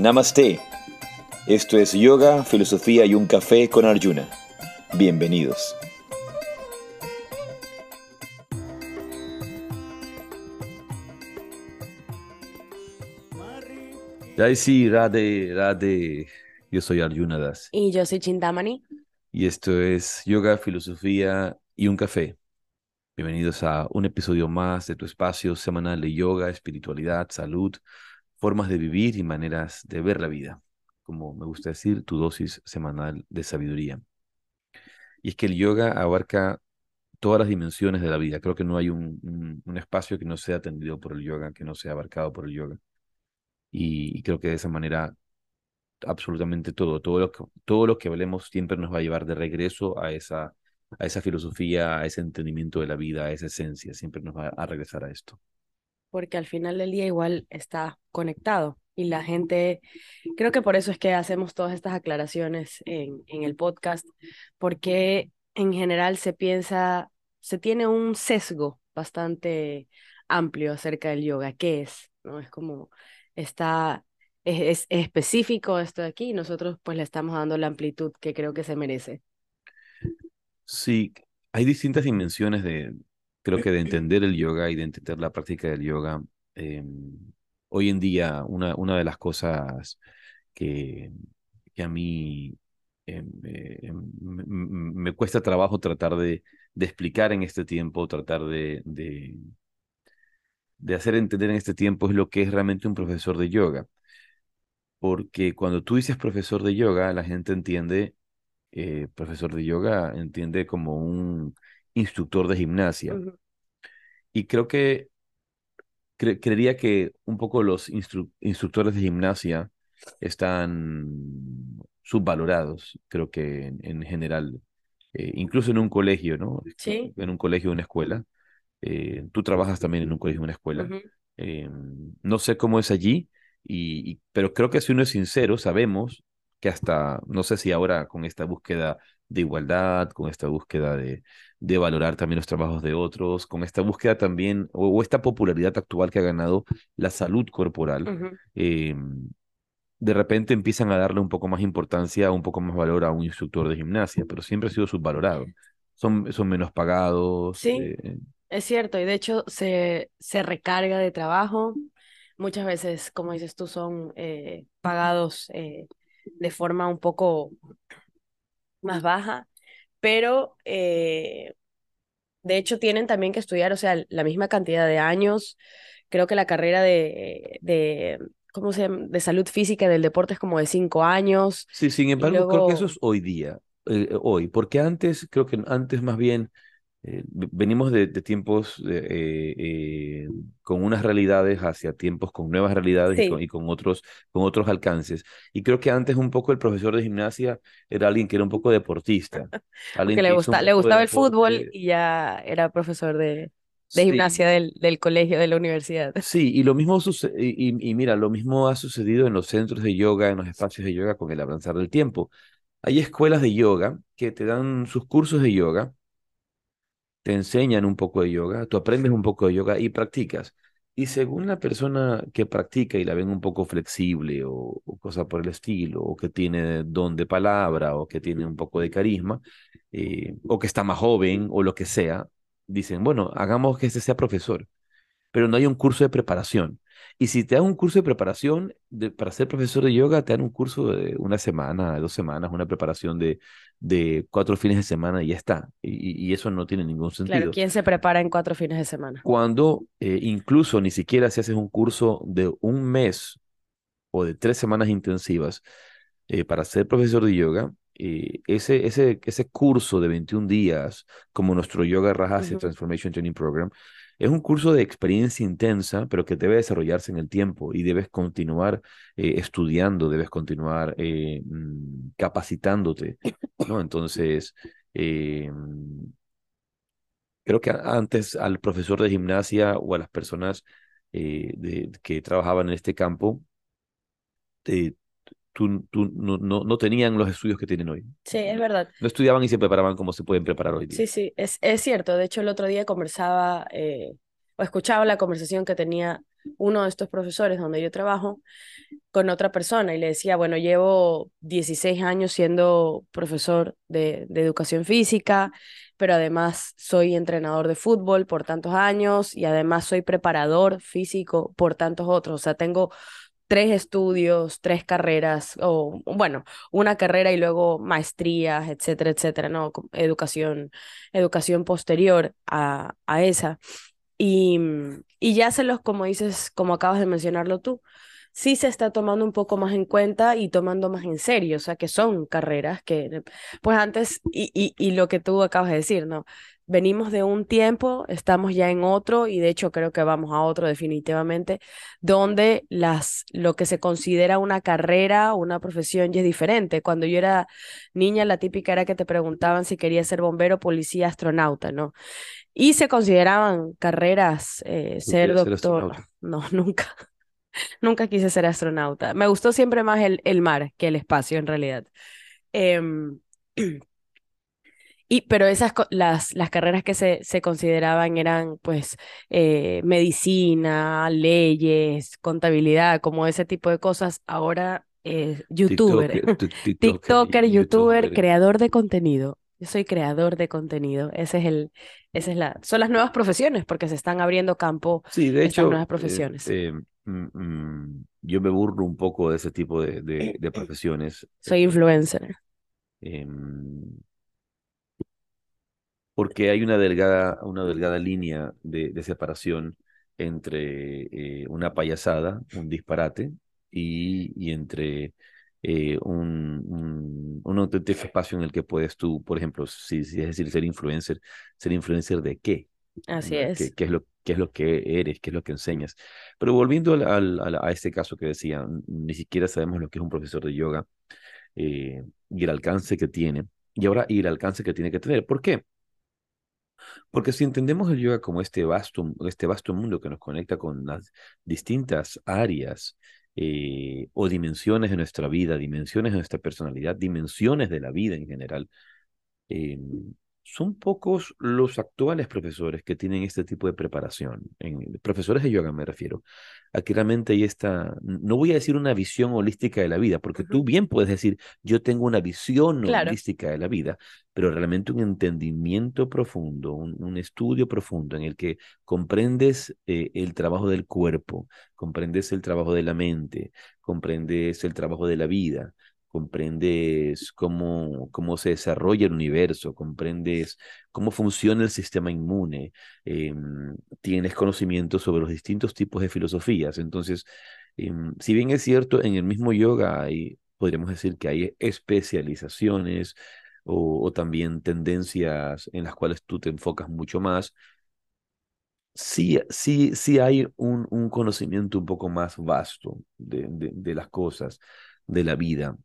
Namaste. Esto es Yoga, Filosofía y un Café con Arjuna. Bienvenidos. Jai sí, Radhe, Radhe. Yo soy Arjuna Das. Y yo soy Chintamani. Y esto es Yoga, Filosofía y un Café. Bienvenidos a un episodio más de tu espacio semanal de yoga, espiritualidad, salud, formas de vivir y maneras de ver la vida. Como me gusta decir, tu dosis semanal de sabiduría. Y es que el yoga abarca todas las dimensiones de la vida. Creo que no hay un, espacio que no sea atendido por el yoga, que no sea abarcado por el yoga. Y, y, creo que de esa manera absolutamente todo, todo lo, que, todo lo que hablemos siempre nos va a llevar de regreso a esa, a esa filosofía, a ese entendimiento de la vida, a esa esencia, siempre nos va a regresar a esto porque al final del día igual está conectado y la gente, creo que por eso es que hacemos todas estas aclaraciones en, en el podcast, porque en general se piensa, se tiene un sesgo bastante amplio acerca del yoga, ¿qué es? ¿No? Es como, está, es, es específico esto de aquí y nosotros pues le estamos dando la amplitud que creo que se merece. Sí, hay distintas dimensiones de, creo que de entender el yoga y de entender la práctica del yoga, eh, hoy en día una, una de las cosas que, que a mí eh, me, me, cuesta trabajo tratar de, de, explicar en este tiempo, tratar de, de, de hacer entender en este tiempo es lo que es realmente un profesor de yoga. Porque cuando tú dices profesor de yoga, la gente entiende, eh, profesor de yoga entiende como un instructor de gimnasia. Uh -huh. Y creo que cre creería que un poco los instru instructores de gimnasia están subvalorados, creo que en, en general, eh, incluso en un colegio, ¿no? Sí. En un colegio, una escuela. Eh, tú trabajas también en un colegio, una escuela. Uh -huh. eh, no sé cómo es allí, y, y, pero creo que si uno es sincero, sabemos que hasta, no sé si ahora con esta búsqueda de igualdad, con esta búsqueda de, de valorar también los trabajos de otros, con esta búsqueda también, o, o esta popularidad actual que ha ganado la salud corporal, uh -huh. eh, de repente empiezan a darle un poco más importancia, un poco más valor a un instructor de gimnasia, pero siempre ha sido subvalorado. Son, son menos pagados. Sí, eh, es cierto, y de hecho se, se recarga de trabajo. Muchas veces, como dices tú, son eh, pagados eh, de forma un poco más baja, pero eh, de hecho tienen también que estudiar, o sea, la misma cantidad de años. Creo que la carrera de, de ¿cómo se llama? De salud física del deporte es como de cinco años. Sí, sin embargo, luego... creo que eso es hoy día, eh, hoy, porque antes, creo que antes más bien eh, venimos de, de tiempos eh, eh, con unas realidades hacia tiempos con nuevas realidades sí. y, con, y, con, otros, con otros alcances. Y creo que antes un poco el profesor de gimnasia era alguien que era un poco deportista. Alguien que le, gusta, le gustaba el fútbol y ya era profesor de, de sí. gimnasia del, del, colegio, de la universidad. Sí, y lo mismo y, mira, lo mismo ha sucedido en los centros de yoga, en los espacios de yoga con el avanzar del tiempo. Hay escuelas de yoga que te dan sus cursos de yoga, te enseñan un poco de yoga, tú aprendes un poco de yoga y practicas. Y según la persona que practica y la ven un poco flexible o, o cosa por el estilo, o que tiene don de palabra, o que tiene un poco de carisma, eh, o que está más joven, o lo que sea, dicen, bueno, hagamos que este sea profesor. Pero no hay un curso de preparación. Y si te dan un curso de preparación de, para ser profesor de yoga, te dan un curso de una semana, dos semanas, una preparación de, de cuatro fines de semana y ya está. Y, y, eso no tiene ningún sentido. Claro, ¿quién se prepara en cuatro fines de semana? Cuando eh, incluso ni siquiera si haces un curso de un mes o de tres semanas intensivas eh, para ser profesor de yoga, eh, ese, ese, ese curso de 21 días, como nuestro Yoga Rajasya uh -huh. Transformation Training Program, es un curso de experiencia intensa, pero que debe desarrollarse en el tiempo y debes continuar eh, estudiando, debes continuar eh, capacitándote, ¿no? Entonces, eh, creo que antes al profesor de gimnasia o a las personas de, que trabajaban en este campo, eh, tú, tú, no, no, no, tenían los estudios que tienen hoy. Sí, es verdad. No estudiaban y se preparaban como se pueden preparar hoy día. Sí, sí, es, es cierto. De hecho, el otro día conversaba eh, o escuchaba la conversación que tenía uno de estos profesores donde yo trabajo con otra persona y le decía, bueno, llevo 16 años siendo profesor de, de educación física, pero además soy entrenador de fútbol por tantos años y además soy preparador físico por tantos otros. O sea, tengo tres estudios, tres carreras, o bueno, una carrera y luego maestrías, etcétera, etcétera, ¿no? Educación, educación posterior a, a esa. Y, y ya se los, como dices, como acabas de mencionarlo tú, sí se está tomando un poco más en cuenta y tomando más en serio, o sea, que son carreras que, pues antes, y, y, y lo que tú acabas de decir, ¿no? Venimos de un tiempo, estamos ya en otro y de hecho creo que vamos a otro definitivamente, donde las, lo que se considera una carrera o una profesión ya es diferente. Cuando yo era niña, la típica era que te preguntaban si quería ser bombero, policía, astronauta, ¿no? Y se consideraban carreras, eh, ser doctor. no, nunca. Nunca quise ser astronauta. Me gustó siempre más el, el mar que el espacio, en realidad. Eh, y, pero esas, las, las carreras que se, se consideraban eran, pues, eh, medicina, leyes, contabilidad, como ese tipo de cosas. Ahora, eh, youtuber, TikToker, TikToker, youtuber, creador de contenido. Yo soy creador de contenido. Ese es el, esa es la, son las nuevas profesiones porque se están abriendo campo. Sí, de hecho, nuevas profesiones. Eh, mm, mm, yo me burlo un poco de ese tipo de, de, de profesiones. Soy influencer. Porque hay una delgada, una delgada línea de, de separación entre eh, una payasada, un disparate, y, y entre eh, un, un, un, auténtico espacio en el que puedes tú, por ejemplo, si, si es decir, ser influencer, ser influencer de qué. Así es. ¿Qué, ¿Qué, es lo, ¿Qué es lo que eres? ¿Qué es lo que enseñas? Pero volviendo al, al, a este caso que decía, ni siquiera sabemos lo que es un profesor de yoga eh, y el alcance que tiene. Y ahora, y el alcance que tiene que tener. ¿Por qué? Porque si entendemos el yoga como este vasto, este vasto mundo que nos conecta con las distintas áreas eh, o dimensiones de nuestra vida, dimensiones de nuestra personalidad, dimensiones de la vida en general, eh, son pocos los actuales profesores que tienen este tipo de preparación. En, profesores de yoga me refiero. Aquí realmente hay esta, no voy a decir una visión holística de la vida, porque tú bien puedes decir, yo tengo una visión claro. holística de la vida, pero realmente un entendimiento profundo, un, un estudio profundo en el que comprendes eh, el trabajo del cuerpo, comprendes el trabajo de la mente, comprendes el trabajo de la vida, comprendes cómo, cómo se desarrolla el universo, comprendes cómo funciona el sistema inmune, eh, tienes conocimiento sobre los distintos tipos de filosofías. Entonces, eh, si bien es cierto, en el mismo yoga podríamos decir que hay especializaciones o, también tendencias en las cuales tú te enfocas mucho más, sí, sí, sí hay un, un conocimiento un poco más vasto de, de las cosas, de la vida.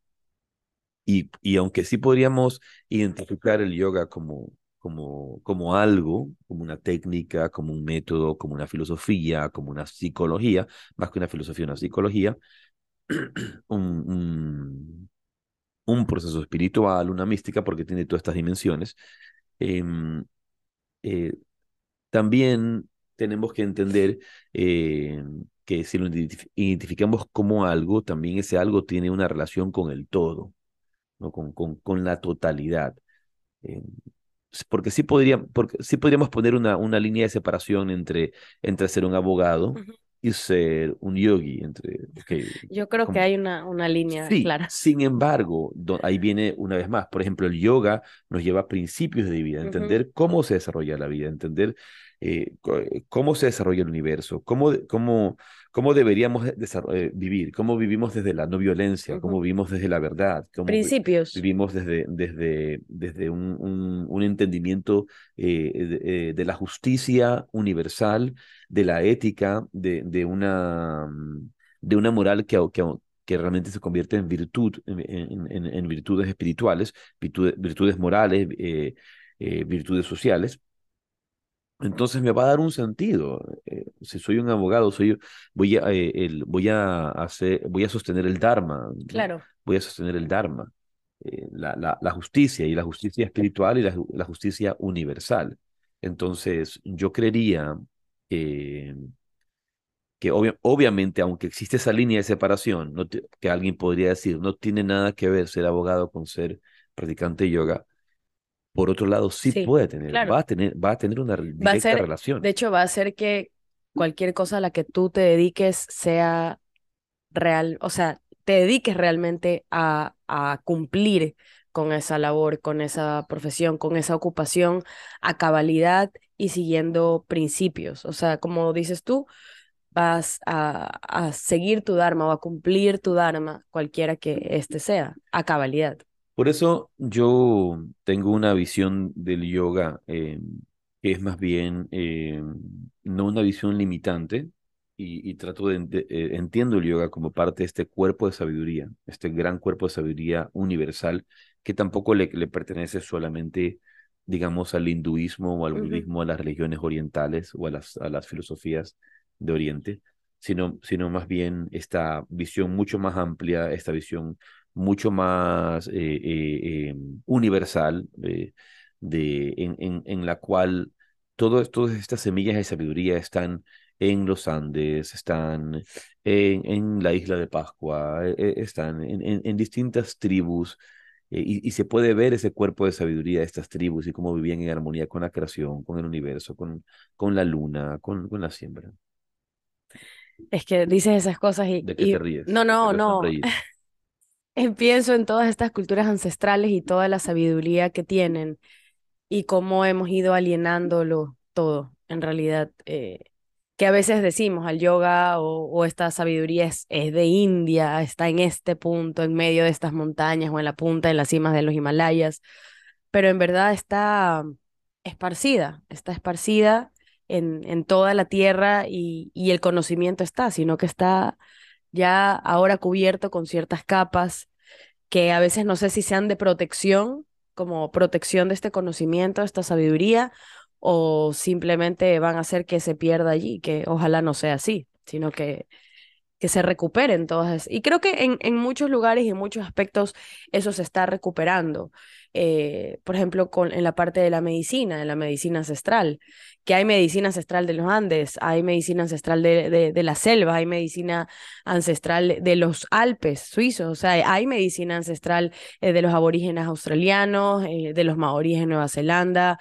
Y, y, aunque sí podríamos identificar el yoga como, como, como algo, como una técnica, como un método, como una filosofía, como una psicología, más que una filosofía, una psicología, un, un, proceso espiritual, una mística, porque tiene todas estas dimensiones, eh, eh, también tenemos que entender eh, que si lo identificamos como algo, también ese algo tiene una relación con el todo. ¿No? con, con, con la totalidad. Eh, porque sí, podría, porque sí podríamos poner una, una línea de separación entre, entre ser un abogado uh -huh. y ser un yogi. Entre, okay, Yo creo como, que hay una, una línea sí, clara. Sin embargo, do, ahí viene una vez más, por ejemplo, el yoga nos lleva a principios de vida, entender uh -huh. cómo se desarrolla la vida, entender eh, cómo se desarrolla el universo, cómo, cómo, cómo deberíamos eh, vivir, cómo vivimos desde la no violencia, cómo vivimos desde la verdad, cómo principios. vivimos desde, desde, desde un, un, un entendimiento eh, de, de, la justicia universal, de la ética, de, de, una, de una moral que, que, que realmente se convierte en virtud, en, en, en virtudes espirituales, virtudes, virtudes morales, eh, virtudes sociales entonces me va a dar un sentido. Eh, si soy un abogado, soy, voy, a, eh, el, voy, a hacer, voy a sostener el Dharma. Claro. Voy a sostener el Dharma, eh, la, la, la, justicia, y la justicia espiritual y la, la justicia universal. Entonces, yo creería que, que obviamente, aunque existe esa línea de separación, no que alguien podría decir, no tiene nada que ver ser abogado con ser practicante de yoga, por otro lado sí, puede tener, va a tener, va a tener una directa relación. De hecho, va a hacer que cualquier cosa a la que tú te dediques sea real, o sea, te dediques realmente a, a cumplir con esa labor, con esa profesión, con esa ocupación a cabalidad y siguiendo principios. O sea, como dices tú, vas a, a seguir tu Dharma o a cumplir tu Dharma, cualquiera que éste sea, a cabalidad. Por eso yo tengo una visión del yoga eh, que es más bien eh, no una visión limitante, y, trato de, eh, entiendo el yoga como parte de este cuerpo de sabiduría, este gran cuerpo de sabiduría universal que tampoco le, le pertenece solamente, digamos, al hinduismo o al budismo, a las religiones orientales o a las, a las filosofías de Oriente, sino, sino más bien esta visión mucho más amplia, esta visión mucho más eh, eh, em, universal, de, en, en, en, la cual todo, todas estas semillas de sabiduría están en los Andes, están en, en la isla de Pascua, e, e, están en, en, distintas tribus. Eh, y, y, se puede ver ese cuerpo de sabiduría de estas tribus y cómo vivían en armonía con la creación, con el universo, con, con la luna, con, con la siembra. Es que dices esas cosas y... ¿De qué te ríes? No, no, no. Pienso en todas estas culturas ancestrales y toda la sabiduría que tienen y cómo hemos ido alienándolo todo, en realidad. Eh, que a veces decimos al yoga o, esta sabiduría es, es, de India, está en este punto, en medio de estas montañas o en la punta, en las cimas de los Himalayas, pero en verdad está esparcida, está esparcida en, en toda la tierra y, y el conocimiento está, sino que está ya ahora cubierto con ciertas capas que a veces no sé si sean de protección, como protección de este conocimiento, esta sabiduría, o simplemente van a hacer que se pierda allí, que ojalá no sea así, sino que, que se recuperen todas. Y creo que en, en muchos lugares y en muchos aspectos eso se está recuperando. Eh, por ejemplo, con, en la parte de la medicina, en la medicina ancestral, que hay medicina ancestral de los Andes, hay medicina ancestral de, de, la selva, hay medicina ancestral de los Alpes suizos, o sea, hay medicina ancestral eh, de los aborígenes australianos, eh, de los maoríes en Nueva Zelanda.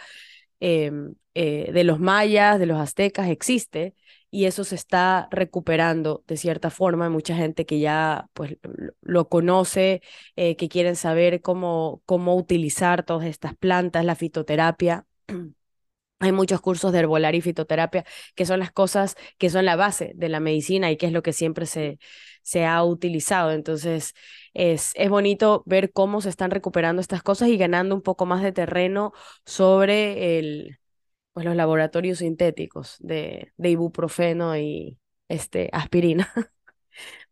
Em, eh, de los mayas, de los aztecas, existe y eso se está recuperando de cierta forma. Hay mucha gente que ya pues, lo conoce, eh, que quieren saber cómo, cómo utilizar todas estas plantas, la fitoterapia. Hay muchos cursos de herbolaria y fitoterapia que son las cosas que son la base de la medicina y que es lo que siempre se, se ha utilizado. Entonces, es, es bonito ver cómo se están recuperando estas cosas y ganando un poco más de terreno sobre el, pues, los laboratorios sintéticos de, de ibuprofeno y este, aspirina.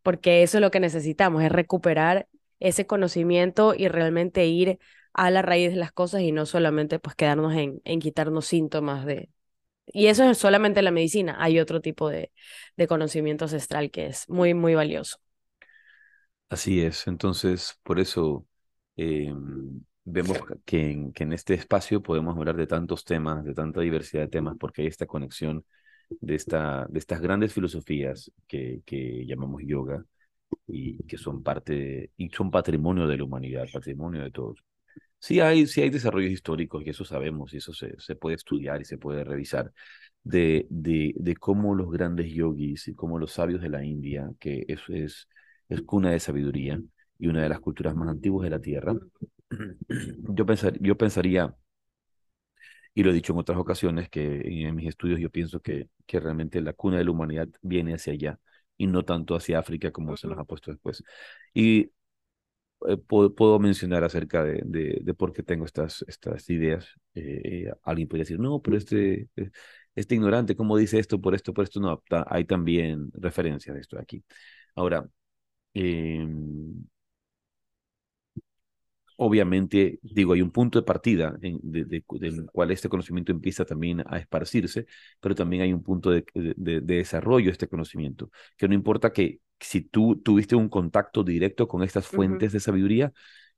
Porque eso es lo que necesitamos, es recuperar ese conocimiento y realmente ir a la raíz de las cosas y no solamente pues quedarnos en, en quitarnos síntomas de... Y eso es solamente la medicina, hay otro tipo de, de conocimiento ancestral que es muy, muy valioso. Así es, entonces por eso em, vemos que en, que en este espacio podemos hablar de tantos temas, de tanta diversidad de temas, porque hay esta conexión de, esta, de estas grandes filosofías que, que llamamos yoga y que son parte, y son patrimonio de la humanidad, patrimonio de todos. Sí hay, sí hay desarrollos históricos y eso sabemos y eso se, se puede estudiar y se puede revisar de, de, de cómo los grandes yogis y cómo los sabios de la India, que eso es, es cuna de sabiduría y una de las culturas más antiguas de la Tierra, yo, pensar, yo pensaría, y lo he dicho en otras ocasiones, que en mis estudios yo pienso que, que realmente la cuna de la humanidad viene hacia allá y no tanto hacia África como se nos ha puesto después. Y eh, puedo, mencionar acerca de, de, por qué tengo estas, estas ideas. Eh, alguien podría decir, no, pero este, eh, este ignorante, ¿cómo dice esto por esto, por esto? No, hay también referencias de esto aquí. Ahora, em, obviamente, digo, hay un punto de partida en, de, del cual este conocimiento empieza también a esparcirse, pero también hay un punto de, de, desarrollo de este conocimiento, que no importa que si tú tuviste un contacto directo con estas fuentes de sabiduría,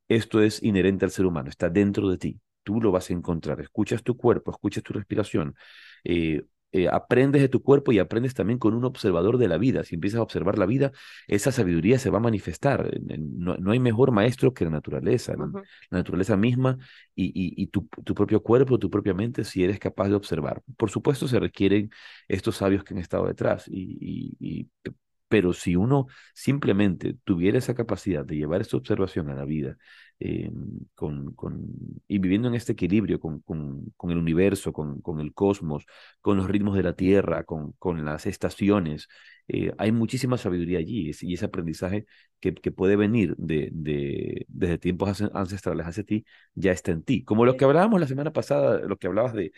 esto es inherente al ser humano, está dentro de ti, tú lo vas a encontrar, escuchas tu cuerpo, escuchas tu respiración, eh, eh, aprendes de tu cuerpo y aprendes también con un observador de la vida. Si empiezas a observar la vida, esa sabiduría se va a manifestar. No, hay mejor maestro que la naturaleza, la, naturaleza misma y, y, tu, tu, propio cuerpo, tu propia mente, si eres capaz de observar. Por supuesto, se requieren estos sabios que han estado detrás y, pero si uno simplemente tuviera esa capacidad de llevar esta observación a la vida eh, con, con, y viviendo en este equilibrio con, con, con el universo, con, con, el cosmos, con los ritmos de la Tierra, con, con las estaciones, eh, hay muchísima sabiduría allí y ese aprendizaje que, que puede venir de, de, desde tiempos ancestrales hacia ti ya está en ti. Como lo que hablábamos la semana pasada, lo que hablabas de,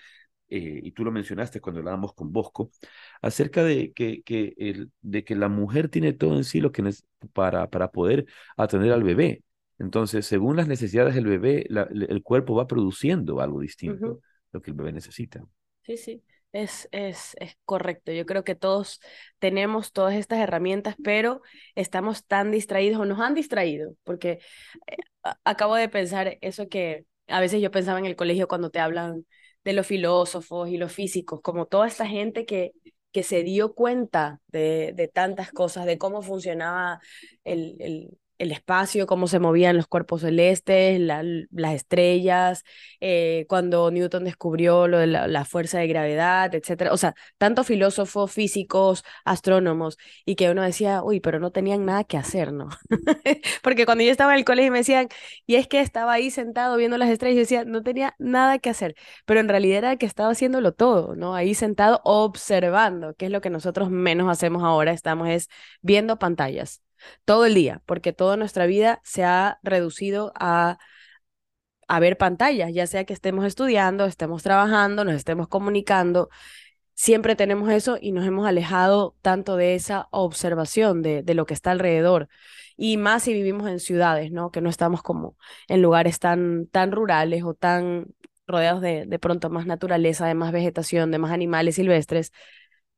eh, y tú lo mencionaste cuando hablábamos con Bosco, acerca de que, que, el, de que la mujer tiene todo en sí lo que para, para poder atender al bebé. Entonces, según las necesidades del bebé, el cuerpo va produciendo algo distinto, lo que el bebé necesita. Sí, sí, es, es, es correcto. Yo creo que todos tenemos todas estas herramientas, pero estamos tan distraídos o nos han distraído, porque eh, acabo de pensar eso que a veces yo pensaba en el colegio cuando te hablan de los filósofos y los físicos, como toda esta gente que, que se dio cuenta de, de tantas cosas, de cómo funcionaba el, el, el espacio, cómo se movían los cuerpos celestes, las estrellas, eh, cuando Newton descubrió lo de la, fuerza de gravedad, etcétera. O sea, tanto filósofos, físicos, astrónomos, y que uno decía, uy, pero no tenían nada que hacer, ¿no? Porque cuando yo estaba en el colegio me decían, y es que estaba ahí sentado viendo las estrellas, yo decía, no tenía nada que hacer, pero en realidad era que estaba haciéndolo todo, ¿no? Ahí sentado observando, que es lo que nosotros menos hacemos ahora, estamos es viendo pantallas todo el día, porque toda nuestra vida se ha reducido a, a ver pantallas, ya sea que estemos estudiando, estemos trabajando, nos estemos comunicando, siempre tenemos eso y nos hemos alejado tanto de esa observación de, de, lo que está alrededor. Y más si vivimos en ciudades, ¿no? Que no estamos como en lugares tan, tan rurales o tan rodeados de, de pronto más naturaleza, de más vegetación, de más animales silvestres.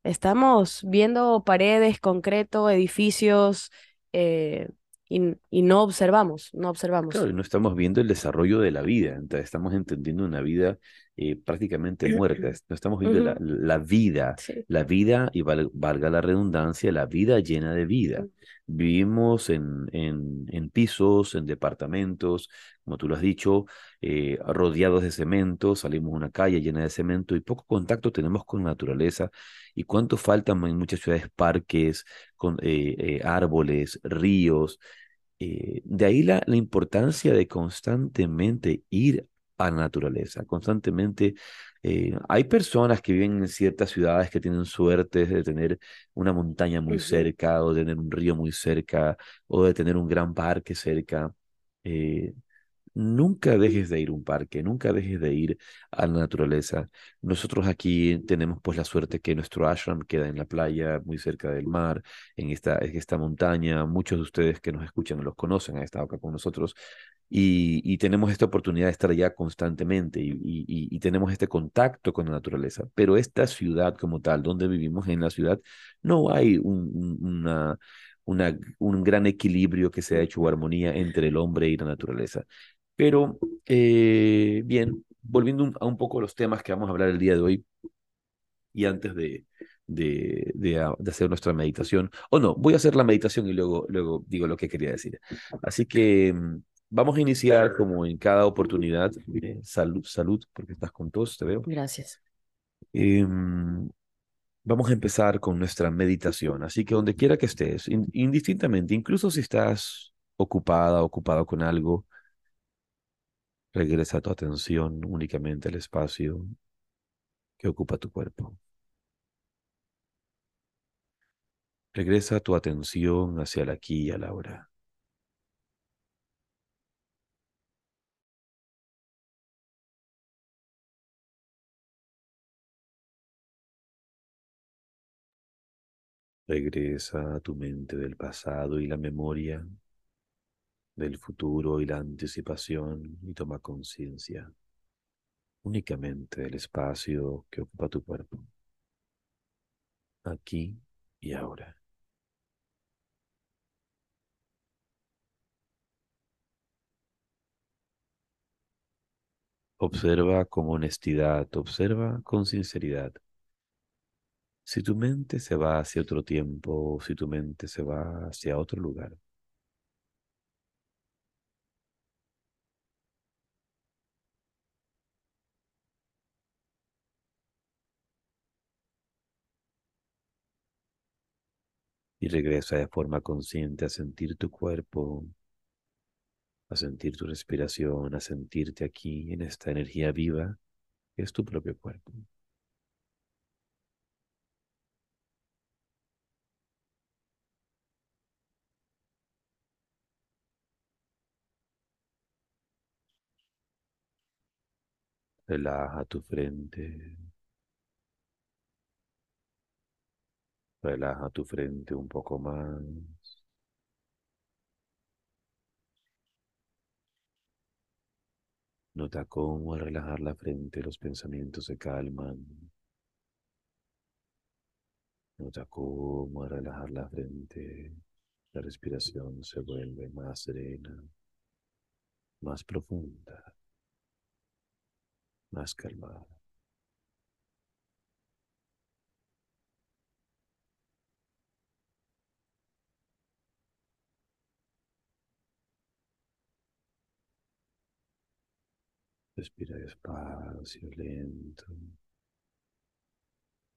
Estamos viendo paredes, concreto, edificios, eh, y, no observamos, no observamos. Claro, no estamos viendo el desarrollo de la vida, estamos entendiendo una vida eh, prácticamente muerta, no estamos viendo la, la, vida, la vida, y valga la redundancia, la vida llena de vida. Vivimos en, en, en, pisos, en departamentos, como tú lo has dicho, eh, rodeados de cemento, salimos a una calle llena de cemento y poco contacto tenemos con la naturaleza. ¿Y cuánto faltan en muchas ciudades parques, con eh, árboles, ríos? Eh, de ahí la, la, importancia de constantemente ir a la naturaleza, constantemente. Eh, hay personas que viven en ciertas ciudades que tienen suerte de tener una montaña muy cerca o de tener un río muy cerca o de tener un gran parque cerca. Eh, Nunca dejes de ir a un parque, nunca dejes de ir a la naturaleza. Nosotros aquí tenemos pues la suerte que nuestro ashram queda en la playa, muy cerca del mar, en esta, esta montaña. Muchos de ustedes que nos escuchan los conocen, han estado acá con nosotros y, y tenemos esta oportunidad de estar allá constantemente y, y, tenemos este contacto con la naturaleza. Pero esta ciudad como tal, donde vivimos en la ciudad, no hay un, una una, un gran equilibrio que se ha hecho armonía entre el hombre y la naturaleza. Pero eh, bien, volviendo a un poco los temas que vamos a hablar el día de hoy y antes de, de, de, hacer nuestra meditación, o no, voy a hacer la meditación y luego, luego digo lo que quería decir. Así que mm, vamos a iniciar como en cada oportunidad. Eh, salud, salud, porque estás con todos, te veo. Gracias. Em, vamos a empezar con nuestra meditación. Así que donde quiera que estés, indistintamente, incluso si estás ocupada, ocupado con algo, Regresa tu atención únicamente al espacio que ocupa tu cuerpo. Regresa tu atención hacia el aquí y a la hora. Regresa a tu mente del pasado y la memoria del futuro y la anticipación y toma conciencia únicamente del espacio que ocupa tu cuerpo, aquí y ahora. Observa con honestidad, observa con sinceridad Si tu mente se va hacia otro tiempo, si tu mente se va hacia otro lugar, y regresa de forma consciente a sentir tu cuerpo, a sentir tu respiración, a sentirte aquí en esta energía viva que es tu propio cuerpo. Relaja tu frente. Relaja tu frente un poco más. Nota cómo al relajar la frente los pensamientos se calman. Nota cómo al relajar la frente la respiración se vuelve más serena, más profunda más calmada. Respira despacio, lento.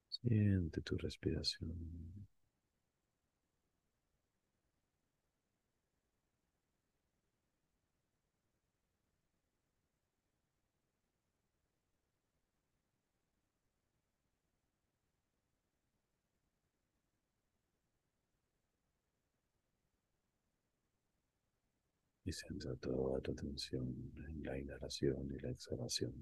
Siente tu respiración. Y centra toda tu atención en la inhalación y la exhalación.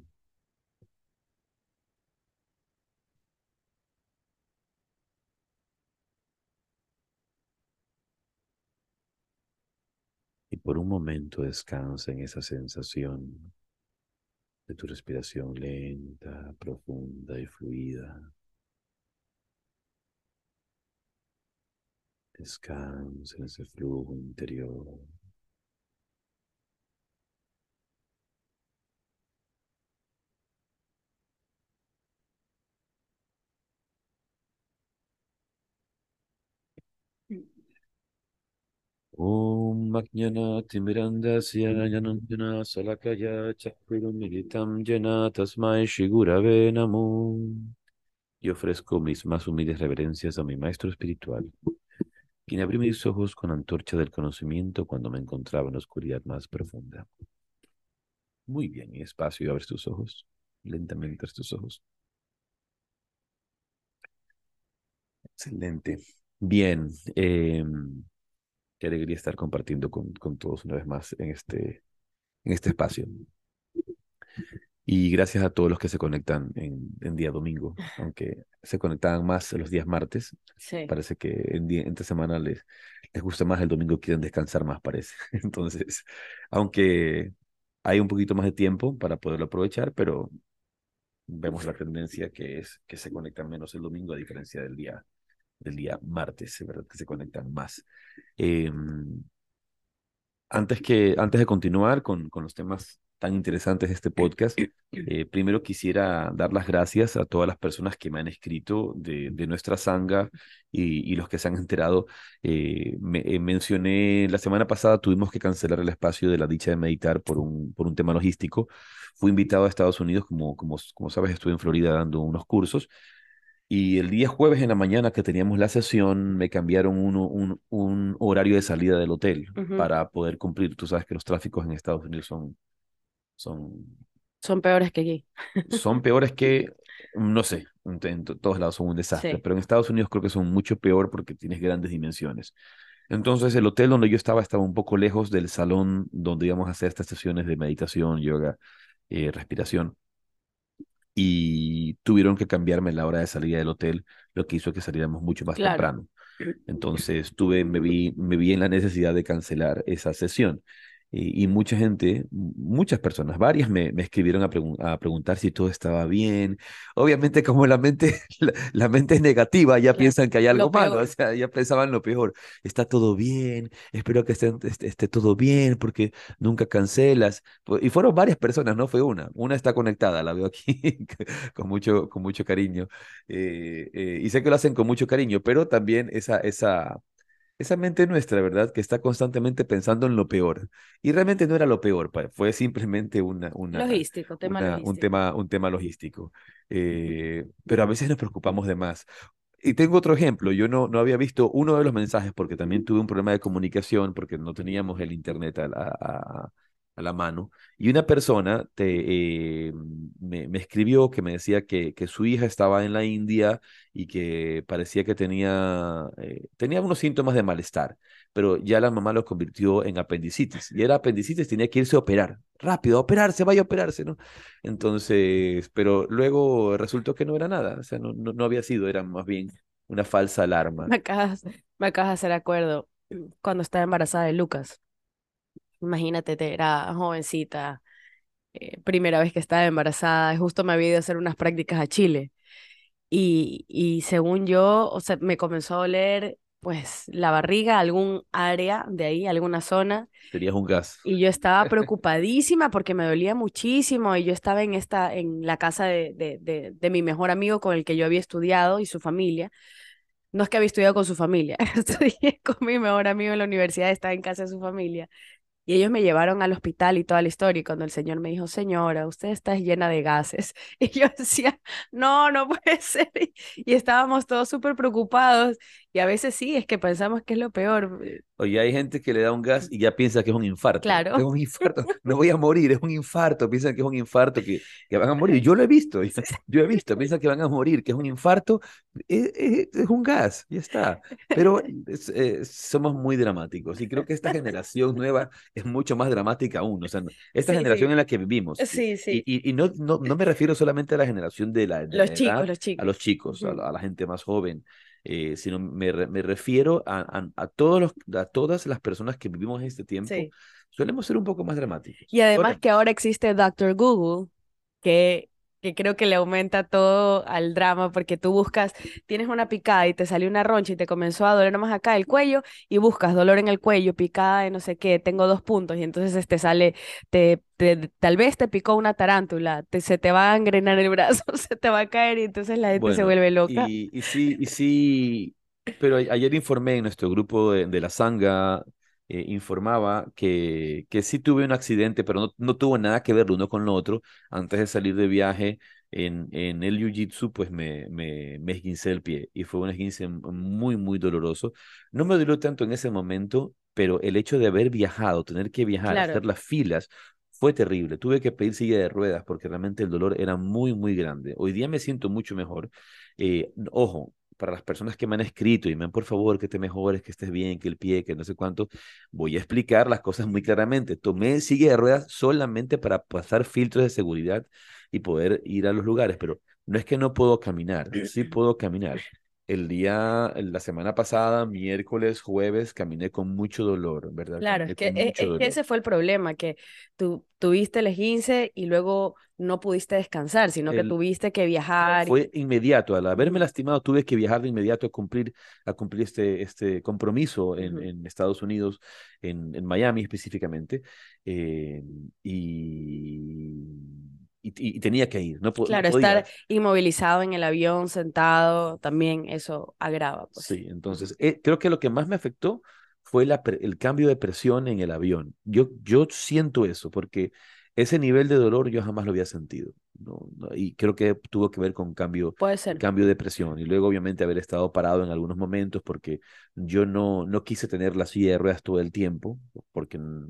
Y por un momento descansa en esa sensación de tu respiración lenta, profunda y fluida. Descansa en ese flujo interior. Y ofrezco mis más humildes reverencias a mi maestro espiritual, quien abrió mis ojos con antorcha del conocimiento cuando me encontraba en la oscuridad más profunda. Muy bien, y espacio, abres tus ojos. Lentamente abres tus ojos. Excelente. Bien. Eh, Qué alegría estar compartiendo con, con todos una vez más en este, en este espacio. Y gracias a todos los que se conectan en, en día domingo, aunque se conectaban más los días martes. Sí. Parece que en día, entre semana les, les gusta más el domingo, quieren descansar más, parece. Entonces, aunque hay un poquito más de tiempo para poderlo aprovechar, pero vemos la tendencia que es que se conectan menos el domingo a diferencia del día del día martes, ¿verdad? Que se conectan más. Em, antes, que, antes de continuar con, con los temas tan interesantes de este podcast, eh, primero quisiera dar las gracias a todas las personas que me han escrito de, de nuestra sanga y, y, los que se han enterado. Eh, eh, mencioné la semana pasada, tuvimos que cancelar el espacio de la dicha de meditar por un, por un tema logístico. Fui invitado a Estados Unidos, como, como, como sabes, estuve en Florida dando unos cursos y el día jueves en la mañana que teníamos la sesión, me cambiaron uno, un, un horario de salida del hotel para poder cumplir. Tú sabes que los tráficos en Estados Unidos son, son, Son peores que aquí. son peores que, no sé, en, en to- todos lados son un desastre, Sí. pero en Estados Unidos creo que son mucho peor porque tienes grandes dimensiones. Entonces el hotel donde yo estaba estaba un poco lejos del salón donde íbamos a hacer estas sesiones de meditación, yoga, eh, respiración y tuvieron que cambiarme la hora de salida del hotel, lo que hizo que saliéramos mucho más Claro. temprano. Entonces tuve, me vi, me vi en la necesidad de cancelar esa sesión. Y, y mucha gente, muchas personas, varias me, me escribieron a, pregun- a preguntar si todo estaba bien. Obviamente como la mente, la, la mente es negativa, ya Claro, piensan que hay algo lo malo, o sea, ya pensaban lo peor. Está todo bien, espero que esté, esté, todo bien porque nunca cancelas. Y fueron varias personas, no fue una. Una está conectada, la veo aquí con mucho, con mucho cariño. Eh, eh, y sé que lo hacen con mucho cariño, pero también esa, esa, esa mente nuestra, ¿verdad? Que está constantemente pensando en lo peor. Y realmente no era lo peor, fue simplemente una, una, Logístico, tema una, un logístico. tema, un tema logístico. Eh, pero a veces nos preocupamos de más. Y tengo otro ejemplo. Yo no, no había visto uno de los mensajes porque también tuve un problema de comunicación porque no teníamos el internet a- a la mano. Y una persona te, eh, me, me escribió que me decía que, que su hija estaba en la India y que parecía que tenía, eh, tenía unos síntomas de malestar, pero ya la mamá lo convirtió en apendicitis. Y era apendicitis, tenía que irse a operar. Rápido, a operarse, vaya a operarse, ¿no? Entonces, pero luego resultó que no era nada, o sea, no, no, no había sido, era más bien una falsa alarma. Me acabas, me acabas de hacer acuerdo cuando estaba embarazada de Lucas. Imagínate, te- era jovencita, eh, primera vez que estaba embarazada, justo me había ido a hacer unas prácticas a Chile. Y, y según yo, o sea, me comenzó a doler pues la barriga, algún área de ahí, alguna zona. Tenías un gas. Y yo estaba preocupadísima porque me dolía muchísimo y yo estaba en esta, en la casa de, de, de, de mi mejor amigo con el que yo había estudiado y su familia. No es que había estudiado con su familia, estudié con mi mejor amigo en la universidad, estaba en casa de su familia. Y ellos me llevaron al hospital y toda la historia. Y cuando el señor me dijo, señora, usted está llena de gases. Y yo decía, no, no puede ser. Y, estábamos todos súper preocupados. Y a veces sí, es que pensamos que es lo peor. Oye, hay gente que le da un gas y ya piensa que es un infarto. Claro. Es un infarto. No voy a morir, es un infarto. Piensan que es un infarto, que, que van a morir. Yo lo he visto, yo he visto. Piensan que van a morir, que es un infarto. Es, es- es un gas, ya está. Pero es- eh, somos muy dramáticos y creo que esta generación nueva es mucho más dramática aún. O sea, esta Sí, generación sí. en la que vivimos. Sí, sí. Y, y, y no, no, no me refiero solamente a la generación de la, de la Los chicos, edad, los chicos. a los chicos, a, Ujú. la, a la gente más joven, eh, sino me, me refiero a, a, a todos los, a todas las personas que vivimos en este tiempo. Sí. Solemos ser un poco más dramáticos. Y además que ahora existe Doctor Google, que, que creo que le aumenta todo al drama, porque tú buscas, tienes una picada y te salió una roncha y te comenzó a doler más acá el cuello, y buscas dolor en el cuello, picada de no sé qué, tengo dos puntos, y entonces te sale, te, te- tal vez te picó una tarántula, te, se te va a engrenar el brazo, se te va a caer, y entonces la gente se vuelve loca. y, y sí, y sí, pero ayer informé en nuestro grupo de, de la Sanga, eh, informaba que, que sí tuve un accidente, pero no, no tuvo nada que ver lo uno con lo otro. Antes de salir de viaje en, en el Jiu-Jitsu, pues me, me, me esguincé el pie y fue un esguince muy, muy doloroso. No me dolió tanto en ese momento, pero el hecho de haber viajado, tener que viajar, Claro. hacer las filas, fue terrible. Tuve que pedir silla de ruedas porque realmente el dolor era muy, muy grande. Hoy día me siento mucho mejor. Eh, ojo, para las personas que me han escrito y me han, por favor, que te mejores, que estés bien, que el pie, que no sé cuánto, voy a explicar las cosas muy claramente. Tomé silla de ruedas solamente para pasar filtros de seguridad y poder ir a los lugares, pero no es que no puedo caminar, sí puedo caminar. El día, la semana pasada, miércoles, jueves, caminé con mucho dolor, ¿verdad? Claro, es que, con es, mucho es que dolor. ese fue el problema, que tú tuviste el esguince y luego no pudiste descansar, sino que tuviste que viajar. Fue inmediato, al haberme lastimado tuve que viajar de inmediato a cumplir, a cumplir este, este compromiso en, en Estados Unidos, en, en Miami específicamente, eh, y, y, y tenía que ir, no, po- no Claro, podía. estar inmovilizado en el avión, sentado, también eso agrava, pues. Sí, entonces eh, creo que lo que más me afectó fue la el cambio de presión en el avión. Yo, yo siento eso porque ese nivel de dolor yo jamás lo había sentido. No, y creo que tuvo que ver con cambio, Puede ser. cambio de presión. Y luego obviamente haber estado parado en algunos momentos porque yo no, no quise tener la silla de ruedas todo el tiempo porque no,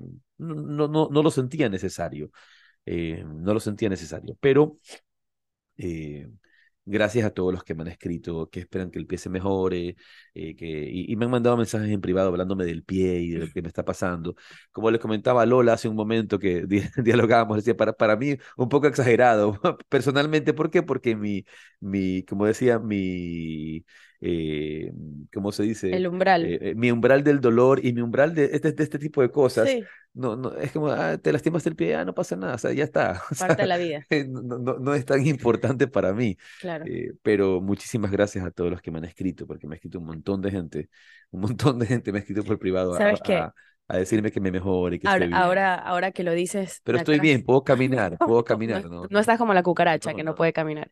no, no lo sentía necesario. Eh, no lo sentía necesario. Pero eh, gracias a todos los que me han escrito, que esperan que el pie se mejore, eh, que, y, y me han mandado mensajes en privado hablándome del pie y de lo que me está pasando. Como le comentaba Lola hace un momento que di- dialogábamos, decía, para, para mí un poco exagerado, personalmente, ¿por qué? Porque mi, mi como decía, mi, eh, ¿cómo se dice? El umbral. Eh, mi umbral del dolor y mi umbral de este, de este tipo de cosas Sí, no, no, es como, ah, te lastimas el pie, ah, no pasa nada, o sea, ya está. O Parte de sea, la vida, no, no, no es tan importante para mí. claro. Eh, pero muchísimas gracias a todos los que me han escrito, porque me ha escrito un montón de gente, un montón de gente me ha escrito por privado a, ¿Sabes qué? a, a decirme que me mejore, que Ahora, esté bien. ahora, ahora que lo dices, Pero estoy bien, puedo caminar, puedo caminar, no, ¿no? estás como la cucaracha que no. puede caminar.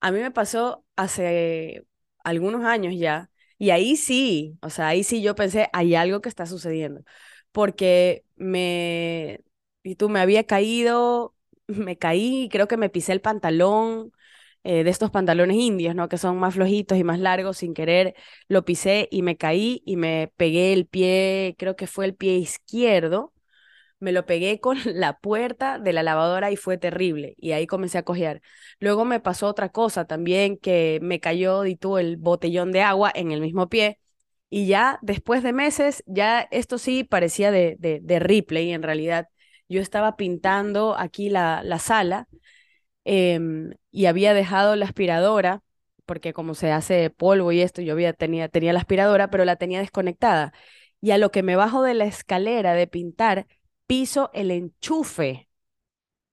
A mí me pasó hace algunos años ya, y ahí sí, o sea, ahí sí yo pensé, hay algo que está sucediendo, porque me, y tú me había caído, me caí, creo que me pisé el pantalón, eh, de estos pantalones indios, ¿no? Que son más flojitos y más largos, sin querer, lo pisé y me caí y me pegué el pie, creo que fue el pie izquierdo me lo pegué con la puerta de la lavadora y fue terrible. Y ahí comencé a cojear. Luego me pasó otra cosa también, que me cayó y tú el botellón de agua en el mismo pie. Y ya después de meses, ya esto sí parecía de, de, de Ripley en realidad. Yo estaba pintando aquí la, la sala em, y había dejado la aspiradora, porque como se hace polvo y esto, yo había, tenía la aspiradora, pero la tenía desconectada. Y a lo que me bajo de la escalera de pintar, piso el enchufe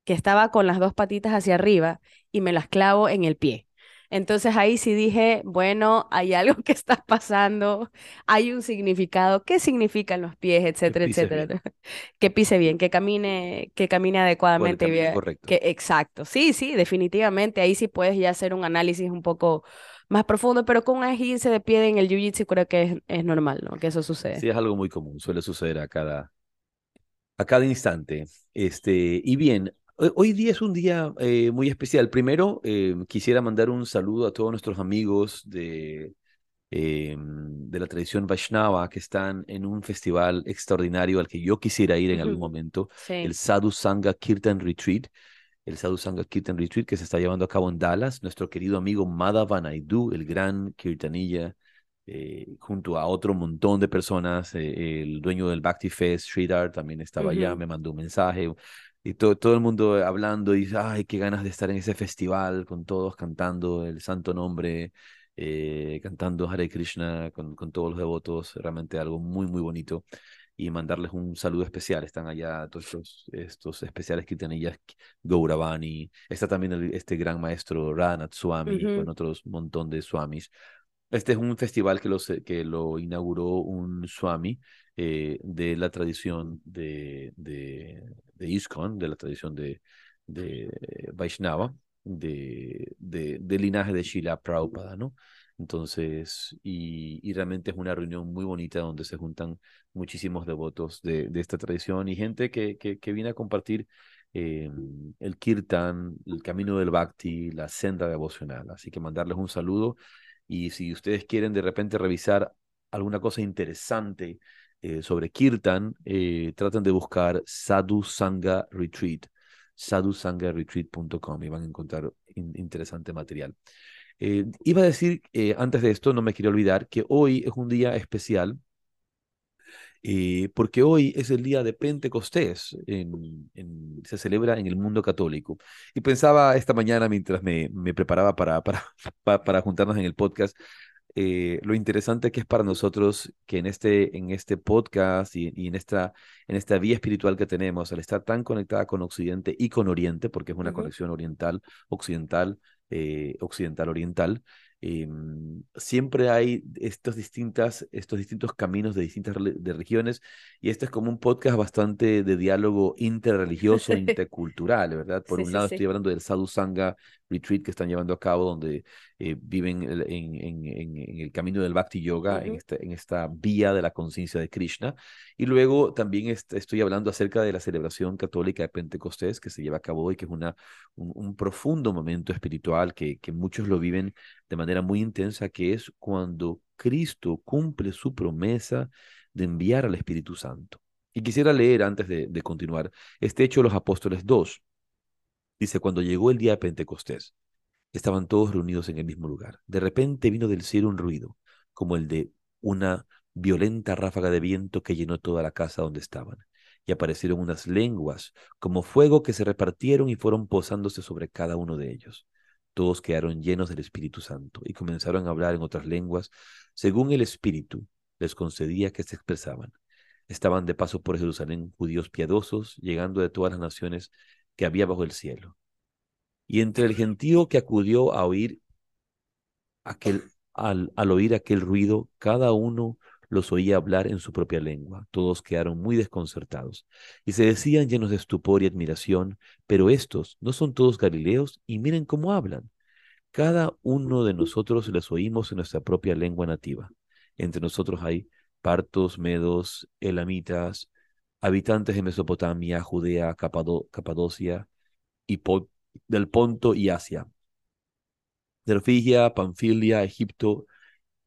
que estaba con las dos patitas hacia arriba y me las clavo en el pie. Entonces ahí sí dije, bueno, hay algo que está pasando, hay un significado, qué significan los pies, etcétera, etcétera. Que pise bien, que camine, que camine adecuadamente bien. correcto. Que, exacto, sí, sí, definitivamente. Ahí sí puedes ya hacer un análisis un poco más profundo, pero con un esguince de pie en el jiu-jitsu creo que es, es normal, ¿no? Que eso sucede. Sí, es algo muy común, suele suceder a cada, a cada instante. Este, y bien, hoy, día es un día eh, muy especial. Primero, eh, quisiera mandar un saludo a todos nuestros amigos de, eh, de la tradición Vaishnava que están en un festival extraordinario al que yo quisiera ir en algún momento, Sí. el Sadhu Sangha Kirtan Retreat. El Sadhu Sangha Kirtan Retreat que se está llevando a cabo en Dallas. Nuestro querido amigo Madhava Naidu, el gran kirtanilla, eh, junto a otro montón de personas. eh, el dueño del Bhakti Fest, Sridhar, también estaba allá, me mandó un mensaje. Y to- todo el mundo hablando y dice, ay, qué ganas de estar en ese festival con todos cantando el santo nombre, eh, cantando Hare Krishna con, con todos los devotos. Realmente algo muy, muy bonito. Y mandarles un saludo especial. Están allá todos estos, estos especiales kirtanillas, Gauravani. Está también el- este gran maestro Ranat Swami, con otros montón de swamis. Este es un festival que lo, se- que lo inauguró un swami eh, de la tradición de, de, de ISKCON, de la tradición de, de Vaishnava, de, de, del linaje de Srila Prabhupada, ¿no? Entonces, y, y realmente es una reunión muy bonita donde se juntan muchísimos devotos de, de esta tradición y gente que, que, que viene a compartir eh, el kirtan, el camino del bhakti, la senda devocional. Así que mandarles un saludo y si ustedes quieren de repente revisar alguna cosa interesante eh, sobre kirtan, eh, traten de buscar Sadhu Sangha Retreat, sadhusangaretreat.com y van a encontrar in- interesante material. Eh, iba a decir, eh, antes de esto, no me quiero olvidar, que hoy es un día especial porque hoy es el día de Pentecostés, en- en- se celebra en el mundo católico. Y pensaba esta mañana, mientras me, me preparaba para, para, pa- para juntarnos en el podcast, eh, lo interesante que es para nosotros que en este, en este podcast y, y en, esta, en esta vía espiritual que tenemos, al estar tan conectada con Occidente y con Oriente, porque es una conexión oriental, occidental, eh, occidental-oriental, eh, siempre hay estos, distintas, estos distintos caminos de distintas de regiones y este es como un podcast bastante de diálogo interreligioso, intercultural, ¿verdad? Por Sí, un lado sí. estoy hablando del Sadhu Sangha Retreat que están llevando a cabo, donde eh, viven en, en, en, en el camino del Bhakti Yoga, en, esta, en esta vía de la conciencia de Krishna. Y luego también est- estoy hablando acerca de la celebración católica de Pentecostés que se lleva a cabo hoy, que es una, un, un profundo momento espiritual que, que muchos lo viven de manera muy intensa, que es cuando Cristo cumple su promesa de enviar al Espíritu Santo. Y quisiera leer antes de, de continuar este hecho de los apóstoles 2. Dice, cuando llegó el día de Pentecostés, estaban todos reunidos en el mismo lugar. De repente vino del cielo un ruido, como el de una violenta ráfaga de viento que llenó toda la casa donde estaban. Y aparecieron unas lenguas, como fuego, que se repartieron y fueron posándose sobre cada uno de ellos. Todos quedaron llenos del Espíritu Santo y comenzaron a hablar en otras lenguas, según el Espíritu les concedía que se expresaban. Estaban de paso por Jerusalén judíos piadosos, llegando de todas las naciones que había bajo el cielo. Y entre el gentío que acudió a oír aquel, al, al oír aquel ruido, cada uno los oía hablar en su propia lengua. Todos quedaron muy desconcertados y se decían llenos de estupor y admiración, pero estos no son todos galileos y miren cómo hablan. Cada uno de nosotros les oímos en nuestra propia lengua nativa. Entre nosotros hay partos, medos, elamitas, habitantes de Mesopotamia, Judea, Capadocia y del Ponto y Asia, de Orfigia, Panfilia, Egipto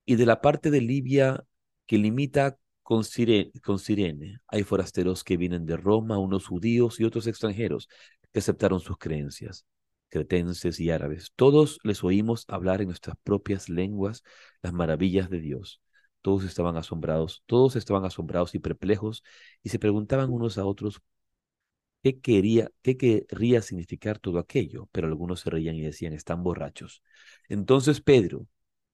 y de la parte de Libia que limita con Sirene, Hay forasteros que vienen de Roma, unos judíos y otros extranjeros que aceptaron sus creencias, cretenses y árabes. Todos les oímos hablar en nuestras propias lenguas las maravillas de Dios. Todos estaban asombrados, todos estaban asombrados y perplejos y se preguntaban unos a otros qué quería, qué querría significar todo aquello, pero algunos se reían y decían, están borrachos. Entonces Pedro,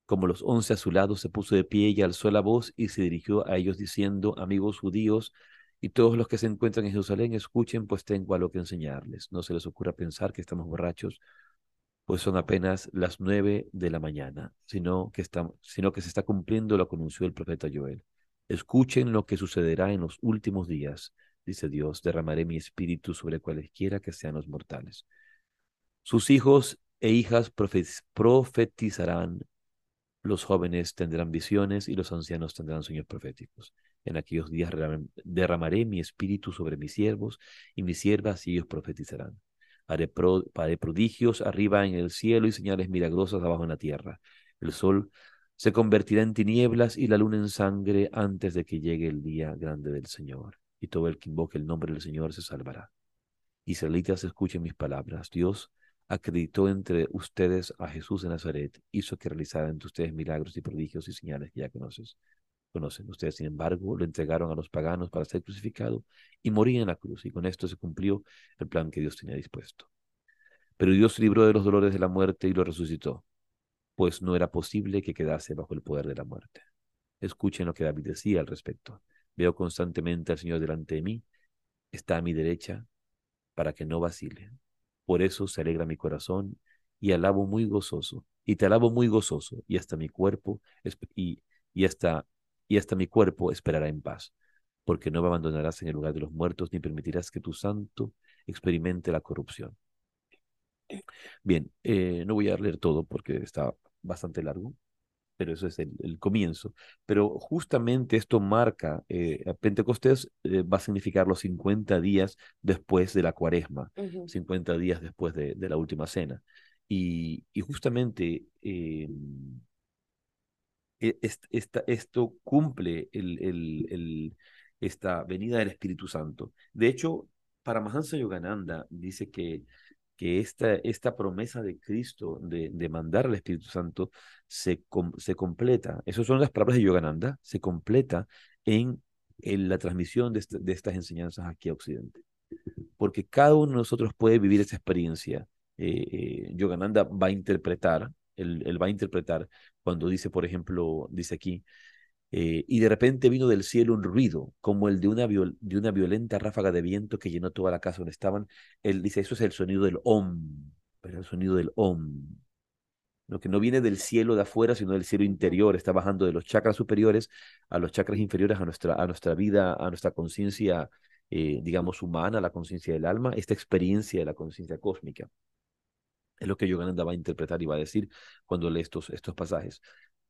como los once a su lado, se puso de pie y alzó la voz y se dirigió a ellos diciendo, amigos judíos y todos los que se encuentran en Jerusalén, escuchen, pues tengo algo que enseñarles. No se les ocurra pensar que estamos borrachos, pues son apenas las nueve de la mañana, sino que, sino que se está cumpliendo lo que anunció el profeta Joel. Escuchen lo que sucederá en los últimos días, dice Dios, derramaré mi espíritu sobre cualesquiera que sean los mortales. Sus hijos e hijas profetizarán, los jóvenes tendrán visiones y los ancianos tendrán sueños proféticos. En aquellos días derramaré mi espíritu sobre mis siervos y mis siervas y ellos profetizarán. Haré, prodigios arriba en el cielo y señales milagrosas abajo en la tierra. El sol se convertirá en tinieblas y la luna en sangre antes de que llegue el día grande del Señor. Y todo el que invoque el nombre del Señor se salvará. Israelitas, escuchen mis palabras. Dios acreditó entre ustedes a Jesús de Nazaret, hizo que realizara entre ustedes milagros y prodigios y señales que ya conoces. Conocen ustedes, sin embargo, lo entregaron a los paganos para ser crucificado y morir en la cruz, y con esto se cumplió el plan que Dios tenía dispuesto. Pero Dios libró de los dolores de la muerte y lo resucitó, pues no era posible que quedase bajo el poder de la muerte. Escuchen lo que David decía al respecto. Veo constantemente al Señor delante de mí, está a mi derecha, para que no vacile. Por eso se alegra mi corazón y alabo muy gozoso, y te alabo muy gozoso, y hasta mi cuerpo y, y hasta y hasta mi cuerpo esperará en paz, porque no me abandonarás en el lugar de los muertos, ni permitirás que tu santo experimente la corrupción. Bien, eh, no voy a leer todo porque está bastante largo, pero eso es el, comienzo. Pero justamente esto marca, eh, Pentecostés eh, va a significar los 50 días después de la cuaresma, 50 días después de, la última cena. Y, justamente e, esto cumple esta venida del Espíritu Santo. De hecho, para Mahansa Yogananda dice que esta, promesa de Cristo de, de mandar al Espíritu Santo se, completa, esas son las palabras de Yogananda, se completa en, la transmisión de, de, estas enseñanzas aquí a Occidente. Porque cada uno de nosotros puede vivir esa experiencia. Eh, eh, Yogananda va a interpretar, él, va a interpretar cuando dice, por ejemplo, dice aquí, eh, y de repente vino del cielo un ruido, como el de una, de una violenta ráfaga de viento que llenó toda la casa donde estaban. Él dice, eso es el sonido del om, pero el sonido del om. Lo que no viene del cielo de afuera, sino del cielo interior, está bajando de los chakras superiores a los chakras inferiores, a nuestra, a nuestra vida, a nuestra conciencia, eh, digamos, humana, la conciencia del alma, esta experiencia de la conciencia cósmica. Es lo que Yogananda va a interpretar y va a decir cuando lee estos, estos pasajes.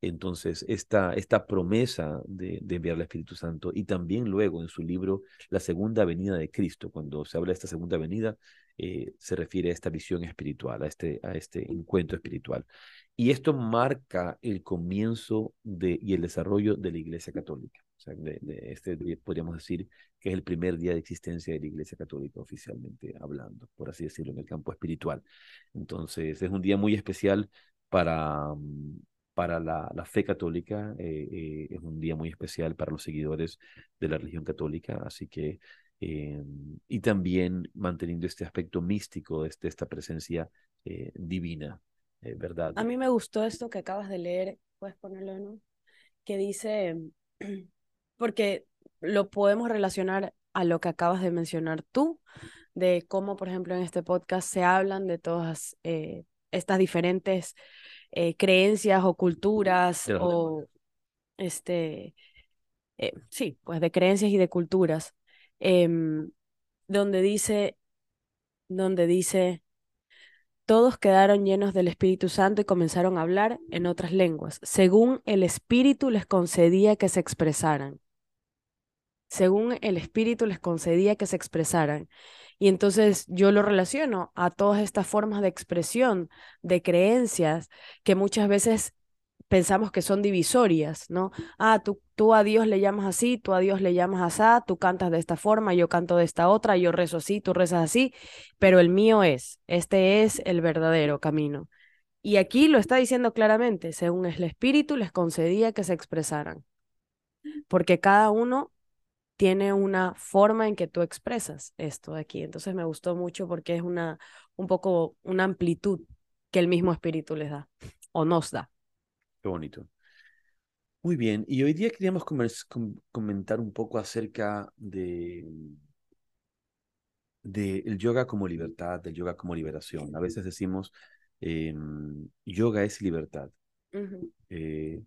Entonces, esta, esta promesa de, enviar al Espíritu Santo y también luego en su libro La Segunda Venida de Cristo, cuando se habla de esta Segunda Venida, eh, se refiere a esta visión espiritual, a este, a este encuentro espiritual. Y esto marca el comienzo de, y el desarrollo de la Iglesia Católica. De, este, podríamos decir que es el primer día de existencia de la Iglesia Católica oficialmente hablando, por así decirlo, en el campo espiritual. Entonces, es un día muy especial para, mm, para la, fe católica, eh, eh, es un día muy especial para los seguidores de la religión católica, así que, eh, y también manteniendo este aspecto místico este, esta presencia divina, ¿verdad? A mí me gustó esto que acabas de leer, puedes ponerlo, ¿no? Que dice, porque lo podemos relacionar a lo que acabas de mencionar tú, de cómo, por ejemplo, en este podcast se hablan de todas eh, estas diferentes eh, creencias o culturas o este, eh, sí, pues de creencias y de culturas, em, donde dice, donde dice, todos quedaron llenos del Espíritu Santo y comenzaron a hablar en otras lenguas, según el Espíritu les concedía que se expresaran. Según el Espíritu les concedía que se expresaran. Y entonces yo lo relaciono a todas estas formas de expresión, de creencias, que muchas veces pensamos que son divisorias, ¿no? Ah, tú, tú a Dios le llamas así, tú a Dios le llamas así, tú cantas de esta forma, yo canto de esta otra, yo rezo así, tú rezas así, pero el mío es, este es el verdadero camino. Y aquí lo está diciendo claramente, según el Espíritu les concedía que se expresaran, porque cada uno tiene una forma en que tú expresas esto de aquí. Entonces me gustó mucho porque es una, un poco una amplitud que el mismo espíritu les da o nos da. Qué bonito. Muy bien, y hoy día queríamos comentar un poco acerca de, de el yoga como libertad, del yoga como liberación. A veces decimos, em, yoga es libertad. Eh,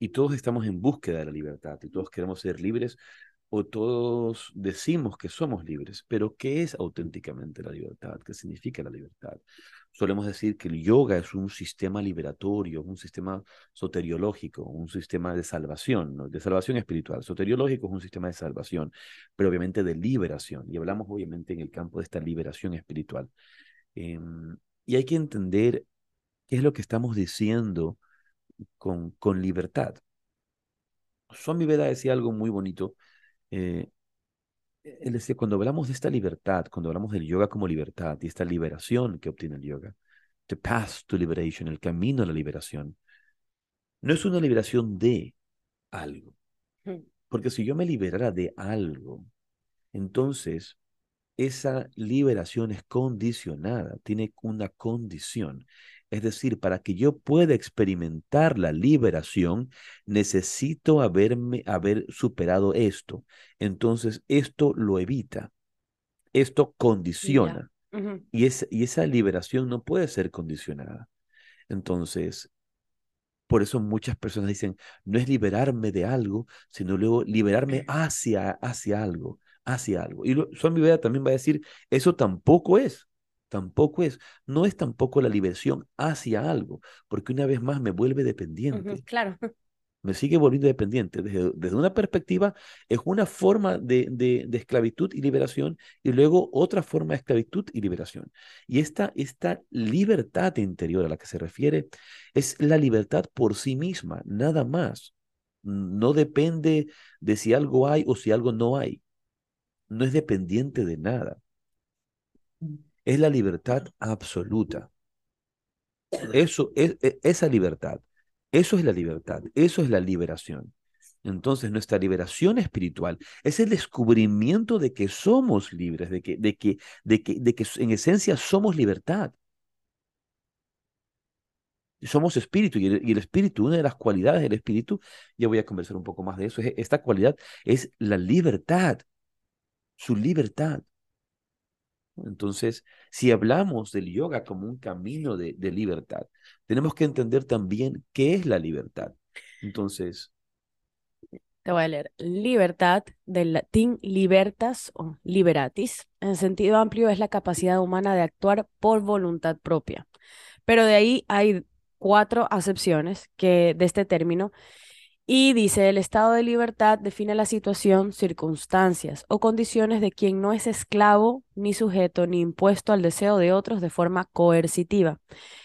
y todos estamos en búsqueda de la libertad y todos queremos ser libres o todos decimos que somos libres, pero ¿qué es auténticamente la libertad? ¿Qué significa la libertad? Solemos decir que el yoga es un sistema liberatorio, un sistema soteriológico, un sistema de salvación, de salvación espiritual. Soteriológico es un sistema de salvación, pero obviamente de liberación. Y hablamos obviamente en el campo de esta liberación espiritual. Em, y hay que entender qué es lo que estamos diciendo con, con libertad. Swami Veda decía algo muy bonito eh, él decía, cuando hablamos de esta libertad, cuando hablamos del yoga como libertad y esta liberación que obtiene el yoga, the path to liberation, el camino a la liberación, no es una liberación de algo. Hmm. Porque si yo me liberara de algo, entonces esa liberación es condicionada, tiene una condición. Es decir, para que yo pueda experimentar la liberación, necesito haberme, haber superado esto. Entonces, esto lo evita. Esto condiciona. y, y esa liberación no puede ser condicionada. Entonces, por eso muchas personas dicen, no es liberarme de algo, sino luego liberarme hacia, hacia algo, hacia algo. Y Swami Veda también va a decir, eso tampoco es tampoco es, no es tampoco la liberación hacia algo, porque una vez más me vuelve dependiente. claro. Me sigue volviendo dependiente. Desde, desde una perspectiva, es una forma de, de, esclavitud y liberación, y luego otra forma de esclavitud y liberación. Y esta, esta libertad interior a la que se refiere es la libertad por sí misma, nada más. No depende de si algo hay o si algo no hay. No es dependiente de nada es la libertad absoluta. Eso es e, esa libertad. Eso es la libertad, eso es la liberación. Entonces, nuestra liberación espiritual es el descubrimiento de que somos libres, de que, de que, de que, de que en esencia somos libertad. Somos espíritu y el, espíritu, una de las cualidades del espíritu, ya voy a conversar un poco más de eso, esta cualidad es la libertad, su libertad. Entonces, si hablamos del yoga como un camino de, libertad, tenemos que entender también qué es la libertad. Entonces... Te voy a leer. Libertad, del latín libertas o liberatis, en sentido amplio es la capacidad humana de actuar por voluntad propia. Pero de ahí hay cuatro acepciones que, de este término y dice, el estado de libertad define la situación, circunstancias o condiciones de quien no es esclavo, ni sujeto, ni impuesto al deseo de otros de forma coercitiva.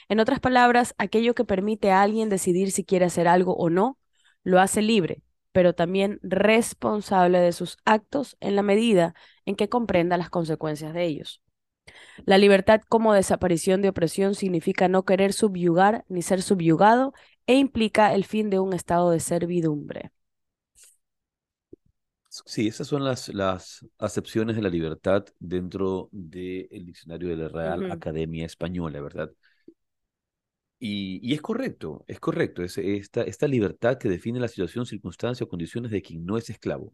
En otras palabras, aquello que permite a alguien decidir si quiere hacer algo o no, lo hace libre, pero también responsable de sus actos en la medida en que comprenda las consecuencias de ellos. La libertad como desaparición de opresión significa no querer subyugar ni ser subyugado e implica el fin de un estado de servidumbre. Sí, esas son las, las acepciones de la libertad dentro del diccionario de la Real Academia Española, ¿verdad? Y, y, es correcto, es correcto, es esta, esta libertad que define la situación, circunstancia o condiciones de quien no es esclavo.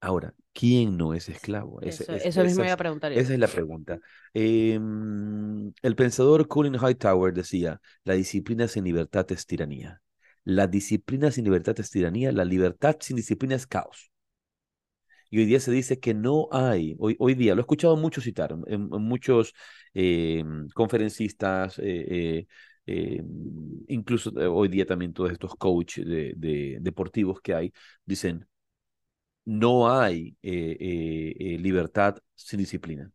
Ahora, ¿quién no es esclavo? Eso, es- eso mismo iba a preguntar esa es la pregunta. Em, el pensador Colin Hightower decía, la disciplina sin libertad es tiranía. La disciplina sin libertad es tiranía, la libertad sin disciplina es caos. Y hoy día se dice que no hay, hoy, hoy día, lo he escuchado mucho citar, en, en muchos eh, conferencistas, eh, eh, eh, incluso eh, hoy día también todos estos coaches de, de- deportivos que hay, dicen, no hay eh, eh, eh, libertad sin disciplina.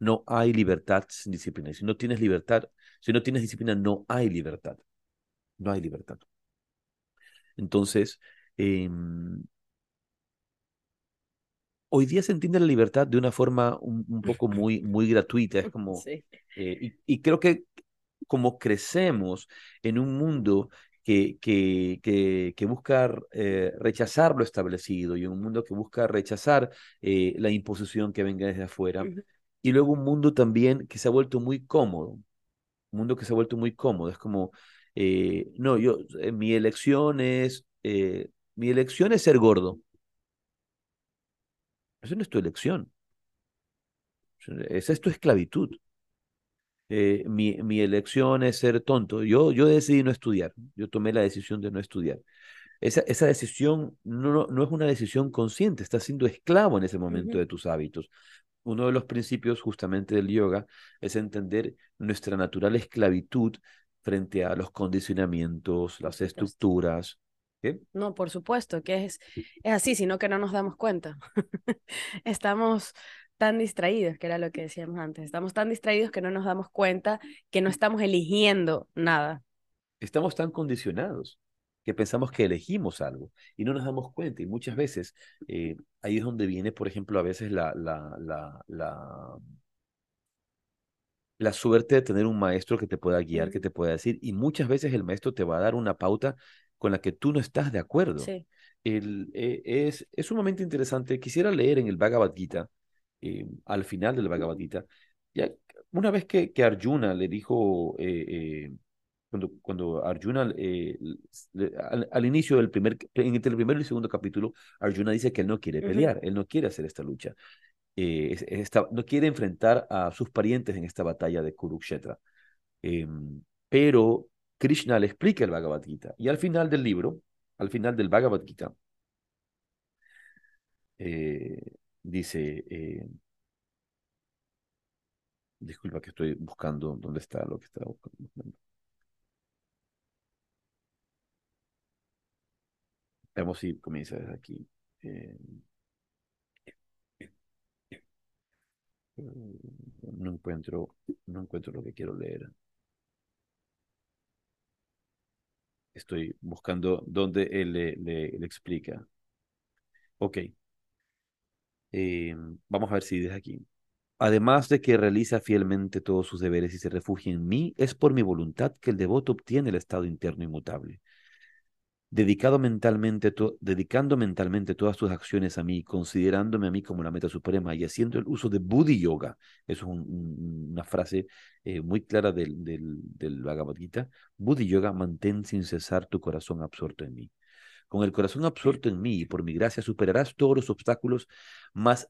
No hay libertad sin disciplina. Y si no tienes libertad, si no tienes disciplina, no hay libertad. No hay libertad. Entonces, em, hoy día se entiende la libertad de una forma un, un poco muy, muy gratuita. Es como, Sí. y, y creo que como crecemos en un mundo que, que, que, que busca eh, rechazar lo establecido y un mundo que busca rechazar eh, la imposición que venga desde afuera, y luego un mundo también que se ha vuelto muy cómodo, un mundo que se ha vuelto muy cómodo. Es como, eh, no, yo, mi elección es, mi elección es ser gordo. Eso no es tu elección. Esa es tu esclavitud. Eh, mi, mi elección es ser tonto. Yo, yo decidí no estudiar. Yo tomé la decisión de no estudiar. Esa, esa decisión no, no, es una decisión consciente. Estás siendo esclavo en ese momento de tus hábitos. Uno de los principios justamente del yoga es entender nuestra natural esclavitud frente a los condicionamientos, las supuesto. estructuras. ¿qué? No, por supuesto que es, es así, sino que no nos damos cuenta. Estamos tan distraídos, que era lo que decíamos antes, estamos tan distraídos que no nos damos cuenta que no estamos eligiendo nada. Estamos tan condicionados que pensamos que elegimos algo y no nos damos cuenta. Y muchas veces eh, ahí es donde viene, por ejemplo, a veces la, la, la, la, la suerte de tener un maestro que te pueda guiar, que te pueda decir. Y muchas veces el maestro te va a dar una pauta con la que tú no estás de acuerdo. Sí. El, eh, es, es sumamente interesante. Quisiera leer en el Bhagavad Gita, eh, al final del Bhagavad Gita, ya, una vez que, que Arjuna le dijo, eh, eh, cuando, cuando Arjuna, al, al inicio del primer, entre el primero y el segundo capítulo, Arjuna dice que él no quiere pelear, él no quiere hacer esta lucha, es- es esta- no quiere enfrentar a sus parientes en esta batalla de Kurukshetra. Em, pero Krishna le explica el Bhagavad Gita y al final del libro, al final del Bhagavad Gita, eh, dice, eh, disculpa que estoy buscando dónde está lo que estaba buscando. Veamos si comienza desde aquí. Eh, no encuentro, no encuentro lo que quiero leer. Estoy buscando dónde él le, le- le explica. Ok. Eh, vamos a ver si desde aquí. Además de que realiza fielmente todos sus deberes y se refugia en mí, es por mi voluntad que el devoto obtiene el estado interno inmutable. Dedicado mentalmente dedicando mentalmente todas tus acciones a mí, considerándome a mí como la meta suprema y haciendo el uso de Buddhi Yoga, eso es un- un- una frase eh, muy clara del, del, del Bhagavad Gita, Buddhi Yoga, mantén sin cesar tu corazón absorto en mí. Con el corazón absorto en mí y por mi gracia superarás todos los obstáculos, más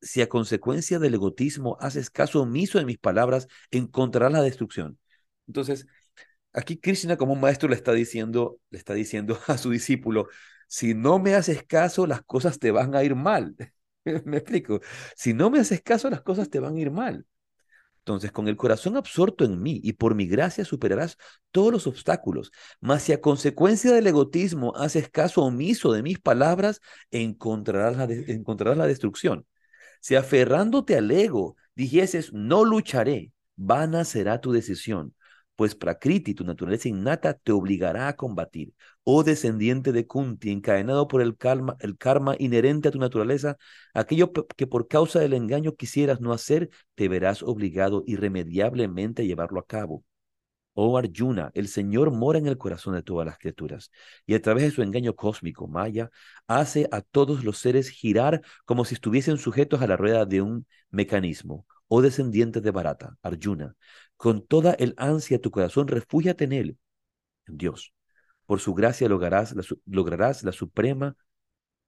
si a consecuencia del egotismo haces caso omiso de mis palabras, encontrarás la destrucción. Entonces, aquí Krishna como un maestro le está diciendo, le está diciendo a su discípulo, si no me haces caso, las cosas te van a ir mal. ¿Me explico? Si no me haces caso, las cosas te van a ir mal. Entonces, con el corazón absorto en mí y por mi gracia superarás todos los obstáculos. Mas si a consecuencia del egotismo haces caso omiso de mis palabras, encontrarás la, encontrarás la destrucción. Si aferrándote al ego dijeses, no lucharé, vana será tu decisión, pues Prakriti, tu naturaleza innata, te obligará a combatir. Oh descendiente de Kunti, encadenado por el karma, el karma inherente a tu naturaleza, aquello que por causa del engaño quisieras no hacer, te verás obligado irremediablemente a llevarlo a cabo. Oh Arjuna, el Señor mora en el corazón de todas las criaturas y a través de su engaño cósmico, Maya, hace a todos los seres girar como si estuviesen sujetos a la rueda de un mecanismo. Oh descendiente de Bharata, Arjuna, con toda el ansia tu corazón, refúgiate en él, en Dios. Por su gracia lograrás la, su- lograrás la suprema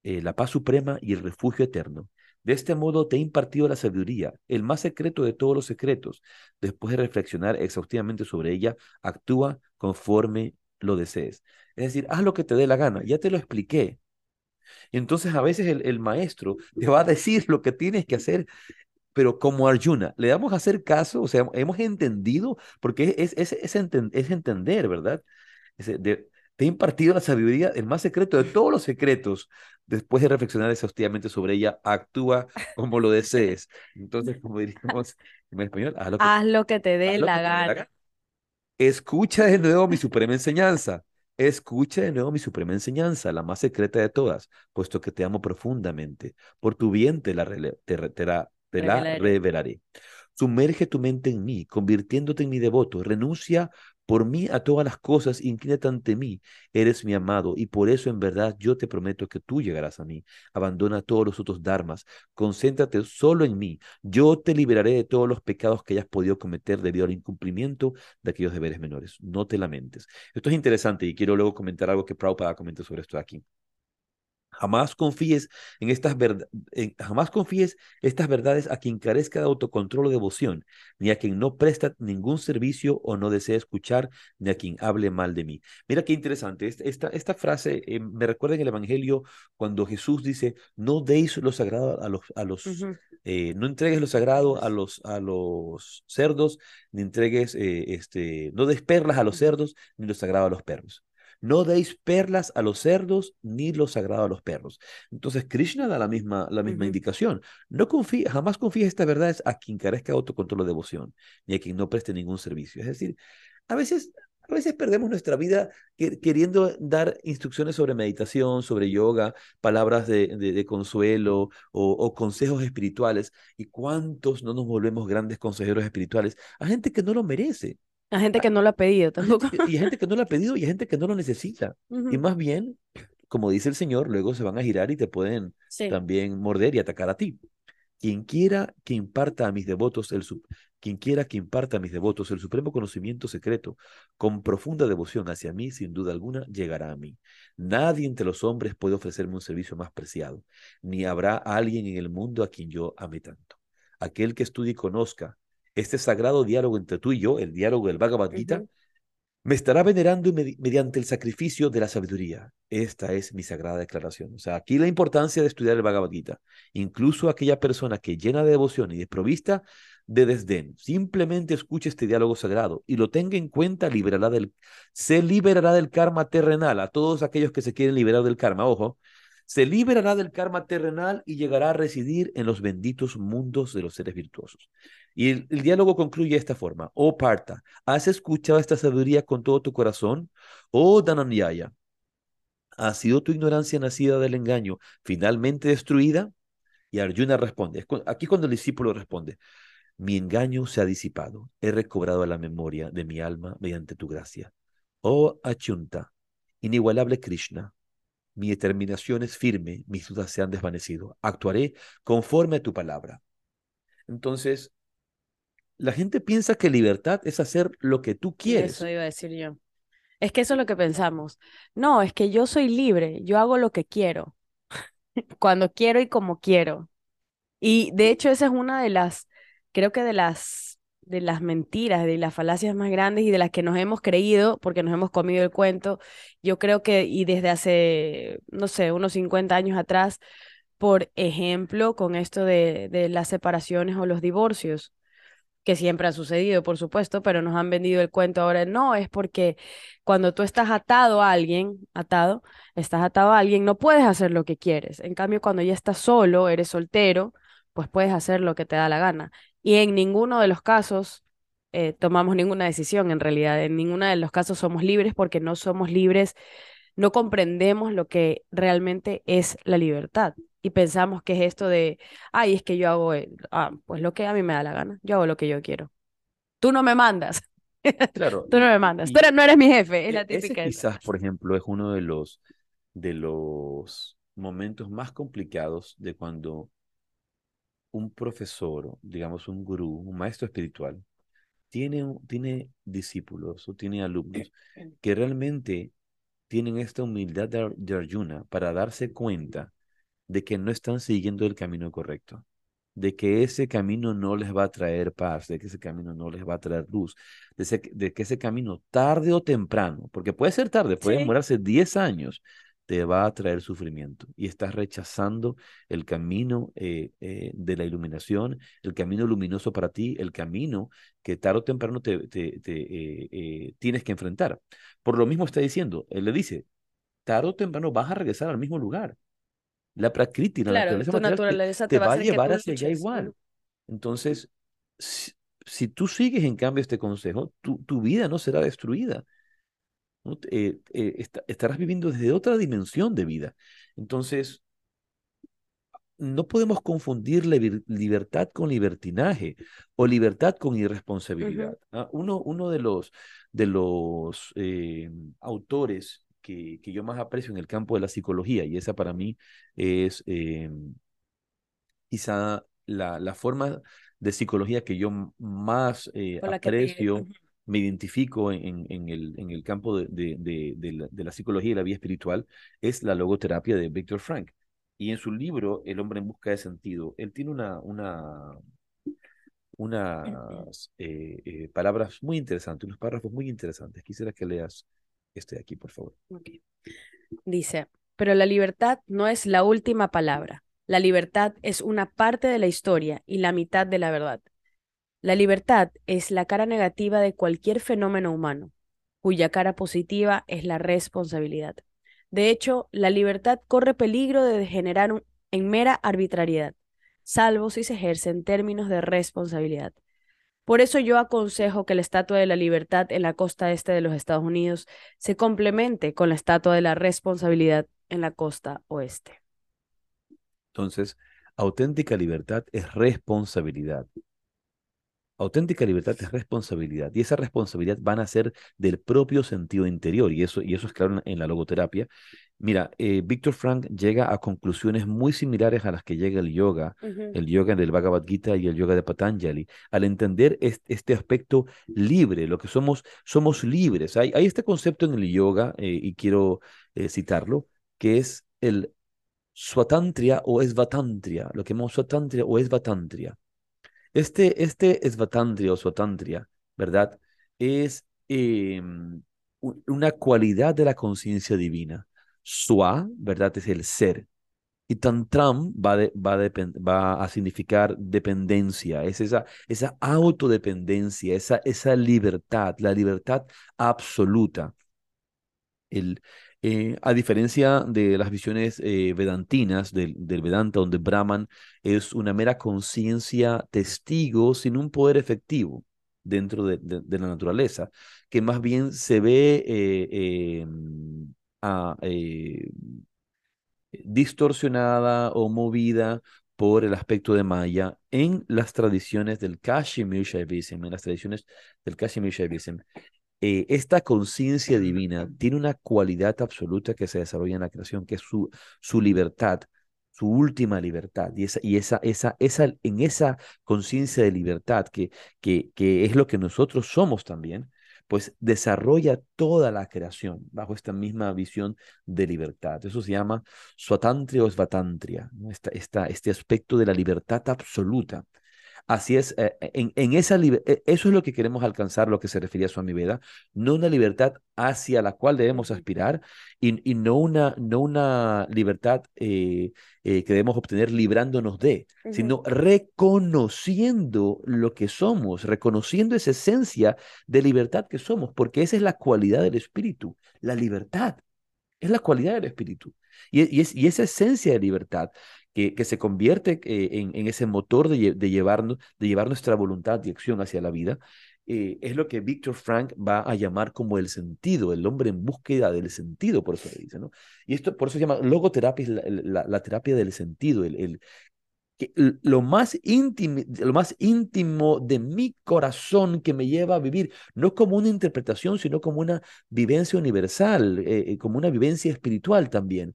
eh, la paz suprema y el refugio eterno. De este modo te he impartido la sabiduría, el más secreto de todos los secretos. Después de reflexionar exhaustivamente sobre ella, actúa conforme lo desees. Es decir, haz lo que te dé la gana. Ya te lo expliqué. Entonces a veces el, maestro te va a decir lo que tienes que hacer pero como Arjuna, le damos a hacer caso, o sea, hemos entendido, porque es, es, es, entender, ¿verdad? te he impartido la sabiduría, el más secreto de todos los secretos. Después de reflexionar exhaustivamente sobre ella, actúa como lo desees. Entonces, como diríamos en español, haz lo que, te dé la gana. Escucha de nuevo mi suprema enseñanza. Escucha de nuevo mi suprema enseñanza, la más secreta de todas, puesto que te amo profundamente. Por tu bien te la, te, te la te la revelaré. Sumerge tu mente en mí, convirtiéndote en mi devoto. Renuncia por mí a todas las cosas, inclínate ante mí. Eres mi amado y por eso en verdad yo te prometo que tú llegarás a mí. Abandona todos los otros dharmas. Concéntrate solo en mí. Yo te liberaré de todos los pecados que hayas podido cometer debido al incumplimiento de aquellos deberes menores. No te lamentes. Esto es interesante y quiero luego comentar algo que Prabhupada comentó sobre esto aquí. Jamás confíes en estas jamás confíes estas verdades a quien carezca de autocontrol o devoción, ni a quien no presta ningún servicio o no desea escuchar, ni a quien hable mal de mí. Mira qué interesante. Esta, esta frase eh, me recuerda en el Evangelio cuando Jesús dice, no deis lo sagrado a los, a los eh, no entregues lo sagrado a los, a los cerdos, ni entregues, eh, este, no des perlas a los cerdos, ni lo sagrado a los perros. No deis perlas a los cerdos ni lo sagrado a los perros. Entonces, Krishna da la misma, la misma indicación. No confía, jamás confíes estas verdades a quien carezca de autocontrol o devoción, ni a quien no preste ningún servicio. Es decir, a veces a veces perdemos nuestra vida queriendo dar instrucciones sobre meditación, sobre yoga, palabras de, consuelo o, o, consejos espirituales. ¿Y cuántos no nos volvemos grandes consejeros espirituales? A gente que no lo merece. A gente que no lo ha pedido tampoco. Y hay gente que no lo ha pedido y hay gente que no lo necesita. Y más bien, como dice el Señor, luego se van a girar y te pueden también morder y atacar a ti. Quien quiera que imparta a mis devotos el quien quiera que imparta a mis devotos el supremo conocimiento secreto con profunda devoción hacia mí, sin duda alguna, llegará a mí. Nadie entre los hombres puede ofrecerme un servicio más preciado, ni habrá alguien en el mundo a quien yo ame tanto. Aquel que estudie y conozca este sagrado diálogo entre tú y yo, el diálogo del Bhagavad Gita, me estará venerando mediante el sacrificio de la sabiduría. Esta es mi sagrada declaración. O sea, aquí la importancia de estudiar el Bhagavad Gita. Incluso aquella persona que llena de devoción y desprovista de desdén, simplemente escuche este diálogo sagrado y lo tenga en cuenta, liberará del, se liberará del karma terrenal. A todos aquellos que se quieren liberar del karma, ojo, se liberará del karma terrenal y llegará a residir en los benditos mundos de los seres virtuosos. Y el, diálogo concluye de esta forma. Oh Parta, ¿has escuchado esta sabiduría con todo tu corazón? Oh Dananyaya, ¿ha sido tu ignorancia nacida del engaño finalmente destruida? Y Arjuna responde, aquí cuando el discípulo responde, mi engaño se ha disipado, he recobrado la memoria de mi alma mediante tu gracia. Oh Achunta, inigualable Krishna, mi determinación es firme, mis dudas se han desvanecido. Actuaré conforme a tu palabra. Entonces, la gente piensa que libertad es hacer lo que tú quieres. Eso iba a decir yo. Es que eso es lo que pensamos. No, es que yo soy libre, yo hago lo que quiero, cuando quiero y como quiero. Y de hecho esa es una de las, creo que de las de las mentiras, de las falacias más grandes y de las que nos hemos creído porque nos hemos comido el cuento. Yo creo que, y desde hace, no sé, unos 50 años atrás, por ejemplo, con esto de, de las separaciones o los divorcios, que siempre ha sucedido, por supuesto, pero nos han vendido el cuento ahora. No, es porque cuando tú estás atado a alguien, atado, estás atado a alguien, no puedes hacer lo que quieres. En cambio, cuando ya estás solo, eres soltero, pues puedes hacer lo que te da la gana y en ninguno de los casos eh, tomamos ninguna decisión en realidad. En ninguno de los casos somos libres porque no somos libres, no comprendemos lo que realmente es la libertad. Y pensamos que es esto de, ay, es que yo hago, eh, ah, pues lo que a mí me da la gana, yo hago lo que yo quiero. Tú no me mandas. Claro. Tú no me mandas. Tú no eres mi jefe. Es la e, típica. quizás, por ejemplo, es uno de los, de los momentos más complicados de cuando un profesor, digamos un gurú, un maestro espiritual, tiene, tiene discípulos o tiene alumnos que realmente tienen esta humildad de, Arjuna para darse cuenta de que no están siguiendo el camino correcto, de que ese camino no les va a traer paz, de que ese camino no les va a traer luz, de, que ese camino tarde o temprano, porque puede ser tarde, puede demorarse 10 años, te va a traer sufrimiento y estás rechazando el camino eh, eh, de la iluminación, el camino luminoso para ti, el camino que tarde o temprano te, eh, tienes que enfrentar. Por lo mismo está diciendo, él le dice, tarde o temprano vas a regresar al mismo lugar. La prakriti, la naturaleza, te, va, a llevar hacia allá igual. Entonces, si, tú sigues en cambio este consejo, tu, tu vida no será destruida eh, eh, estarás viviendo desde otra dimensión de vida. Entonces, no podemos confundir la libertad con libertinaje o libertad con irresponsabilidad. Uno, uno, de los, de los eh, autores que, que, yo más aprecio en el campo de la psicología, y esa para mí es quizá la, la, forma de psicología que yo más aprecio me identifico en, en, el, en el campo de, de, de, la, psicología y la vida espiritual es la logoterapia de Viktor Frank. Y en su libro, El hombre en busca de sentido, él tiene una, una, unas eh, eh, palabras muy interesantes, unos párrafos muy interesantes. Quisiera que leas este de aquí, por favor. Dice, pero la libertad no es la última palabra. La libertad es una parte de la historia y la mitad de la verdad. La libertad es la cara negativa de cualquier fenómeno humano, cuya cara positiva es la responsabilidad. De hecho, la libertad corre peligro de degenerar en mera arbitrariedad, salvo si se ejerce en términos de responsabilidad. Por eso yo aconsejo que la Estatua de la Libertad en la costa este de los Estados Unidos se complemente con la Estatua de la Responsabilidad en la costa oeste. Entonces, auténtica libertad es responsabilidad. Auténtica libertad es responsabilidad y esa responsabilidad van a ser del propio sentido interior y eso, y eso es claro en la logoterapia. Mira, eh, Víctor Frank llega a conclusiones muy similares a las que llega el yoga, el yoga del Bhagavad Gita y el yoga de Patanjali, al entender este, aspecto libre, lo que somos, somos libres. Hay, hay este concepto en el yoga, eh, y quiero eh, citarlo, que es el swatantria o esvatantria, lo que llamamos swatantria o esvatantria. Este, este esvatantria o swatantria, ¿verdad? Es em, una cualidad de la conciencia divina. Swa, ¿verdad? Es el ser. Y tantram va, a significar dependencia, es esa, esa autodependencia, esa, esa libertad, la libertad absoluta. El, eh, a diferencia de las visiones eh, vedantinas del, Vedanta, donde Brahman es una mera conciencia testigo sin un poder efectivo dentro de, la naturaleza, que más bien se ve eh, em, distorsionada o movida por el aspecto de Maya en las tradiciones del Kashmir Shaivism, en las tradiciones del Kashmir Shaivism. Eh, esta conciencia divina tiene una cualidad absoluta que se desarrolla en la creación, que es su, su libertad, su última libertad. Y, esa, y esa, esa, esa, en esa conciencia de libertad, que, que, que es lo que nosotros somos también, pues desarrolla toda la creación bajo esta misma visión de libertad. Eso se llama swatantria o svatantria, esta, este aspecto de la libertad absoluta. Así es, eh, eh, en, en, esa eh, eso es lo que queremos alcanzar, lo que se refería a Swami Veda, no una libertad hacia la cual debemos aspirar y, y no, una, no una libertad que debemos obtener librándonos de, sino reconociendo lo que somos, reconociendo esa esencia de libertad que somos, porque esa es la cualidad del espíritu, la libertad, es la cualidad del espíritu. Y, y, y esa esencia de libertad que, se convierte eh, en, ese motor de, llevarnos, de llevar nuestra voluntad y acción hacia la vida, eh, es lo que Víctor Frank va a llamar como el sentido, el hombre en búsqueda del sentido, por eso le dice, ¿no? Y esto, por eso se llama logoterapia, la, terapia del sentido, el, que lo más íntimo, lo más íntimo de mi corazón que me lleva a vivir, no como una interpretación, sino como una vivencia universal, eh, como una vivencia espiritual también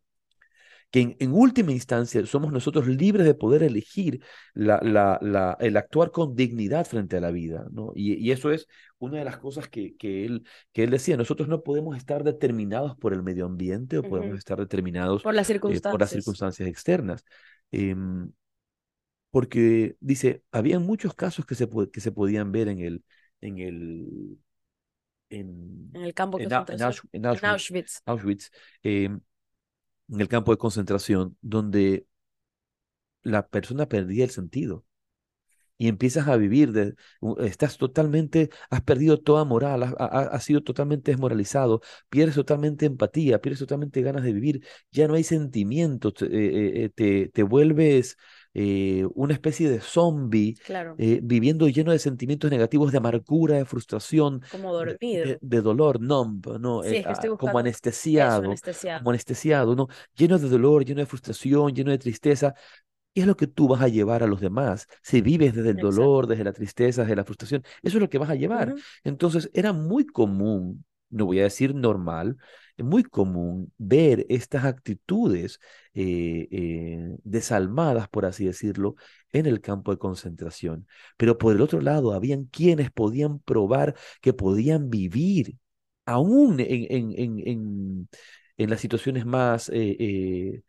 que en, última instancia somos nosotros libres de poder elegir la, la, la, el actuar con dignidad frente a la vida, ¿no? Y, y eso es una de las cosas que, que, él, que él decía, nosotros no podemos estar determinados por el medio ambiente o podemos estar determinados por las circunstancias, eh, por las circunstancias externas. Eh, porque dice, había muchos casos que se, que se podían ver en el, en el, en, en el campo de en, Auschwitz, en Auschwitz, Auschwitz eh, en el campo de concentración, donde la persona perdía el sentido y empiezas a vivir, de, estás totalmente, has perdido toda moral, has, sido totalmente desmoralizado, pierdes totalmente empatía, pierdes totalmente ganas de vivir, ya no hay sentimientos, te, eh, te, te vuelves eh, una especie de zombie, claro. eh, viviendo lleno de sentimientos negativos, de amargura, de frustración, como dormido, de, de dolor, numb, ¿no? Sí, eh, es que estoy como anestesiado, eso, anestesiado, como anestesiado, ¿no? Lleno de dolor, lleno de frustración, lleno de tristeza. ¿Qué es lo que tú vas a llevar a los demás? Si vives desde el Exacto. dolor, desde la tristeza, desde la frustración, eso es lo que vas a llevar. Ujú. Entonces, era muy común, no voy a decir normal, muy común ver estas actitudes eh, eh, desalmadas, por así decirlo, en el campo de concentración. Pero por el otro lado, habían quienes podían probar que podían vivir aún en, en, en, en, en las situaciones más... eh,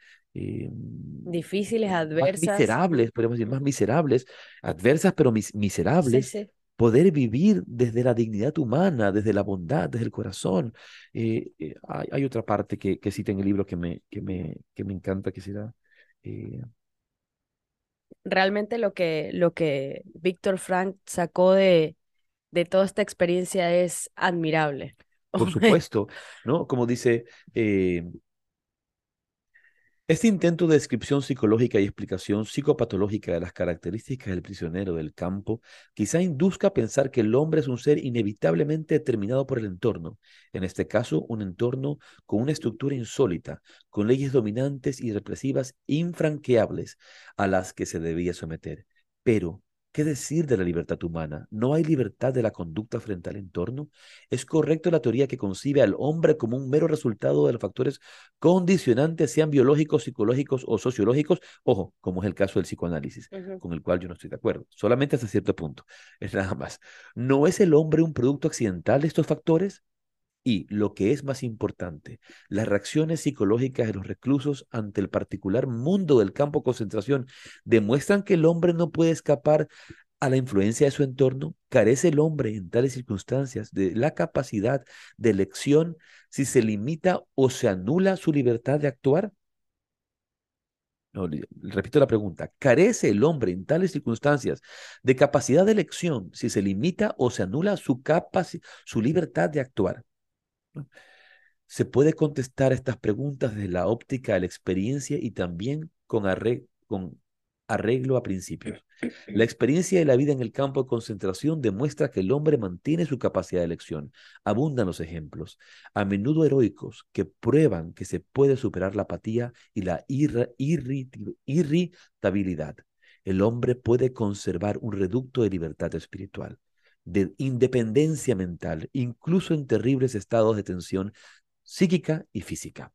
difíciles, más adversas, miserables, podemos decir, más miserables, adversas, pero mis- sí, miserables, sí, poder vivir desde la dignidad humana, desde la bondad, desde el corazón. Eh, eh, hay, hay otra parte que, que cita en el libro que me, que me, que me encanta, que será... eh, realmente lo que, lo que Víctor Frank sacó de, de toda esta experiencia es admirable. por supuesto, ¿no? Como dice, eh, este intento de descripción psicológica y explicación psicopatológica de las características del prisionero del campo quizá induzca a pensar que el hombre es un ser inevitablemente determinado por el entorno, en este caso un entorno con una estructura insólita, con leyes dominantes y represivas infranqueables a las que se debía someter. Pero, ¿Qué decir de la libertad humana? ¿No hay libertad de la conducta frente al entorno? ¿Es correcto la teoría que concibe al hombre como un mero resultado de los factores condicionantes, sean biológicos, psicológicos o sociológicos? Ojo, como es el caso del psicoanálisis, con el cual yo no estoy de acuerdo, solamente hasta cierto punto, es nada más. ¿No es el hombre un producto accidental de estos factores? Y lo que es más importante, las reacciones psicológicas de los reclusos ante el particular mundo del campo de concentración demuestran que el hombre no puede escapar a la influencia de su entorno. ¿Carece el hombre en tales circunstancias de la capacidad de elección si se limita o se anula su libertad de actuar? Repito la pregunta. ¿Carece el hombre en tales circunstancias de capacidad de elección si se limita o se anula su, su libertad de actuar? Se puede contestar estas preguntas desde la óptica de la experiencia y también con, arre- con arreglo a principios. La experiencia de la vida en el campo de concentración demuestra que el hombre mantiene su capacidad de elección. Abundan los ejemplos, a menudo heroicos, que prueban que se puede superar la apatía y la irritabilidad. El hombre puede conservar un reducto de libertad espiritual, de independencia mental, incluso en terribles estados de tensión psíquica y física.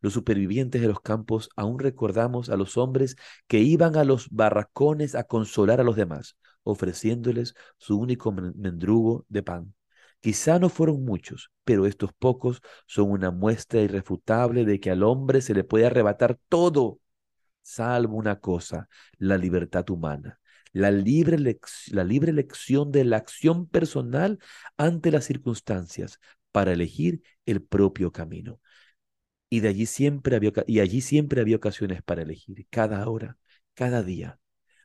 Los supervivientes de los campos aún recordamos a los hombres que iban a los barracones a consolar a los demás, ofreciéndoles su único men- mendrugo de pan. Quizá no fueron muchos, pero estos pocos son una muestra irrefutable de que al hombre se le puede arrebatar todo, salvo una cosa, la libertad humana. La libre, la libre elección de la acción personal ante las circunstancias para elegir el propio camino. Y, de allí siempre había, y allí siempre había ocasiones para elegir, cada hora, cada día.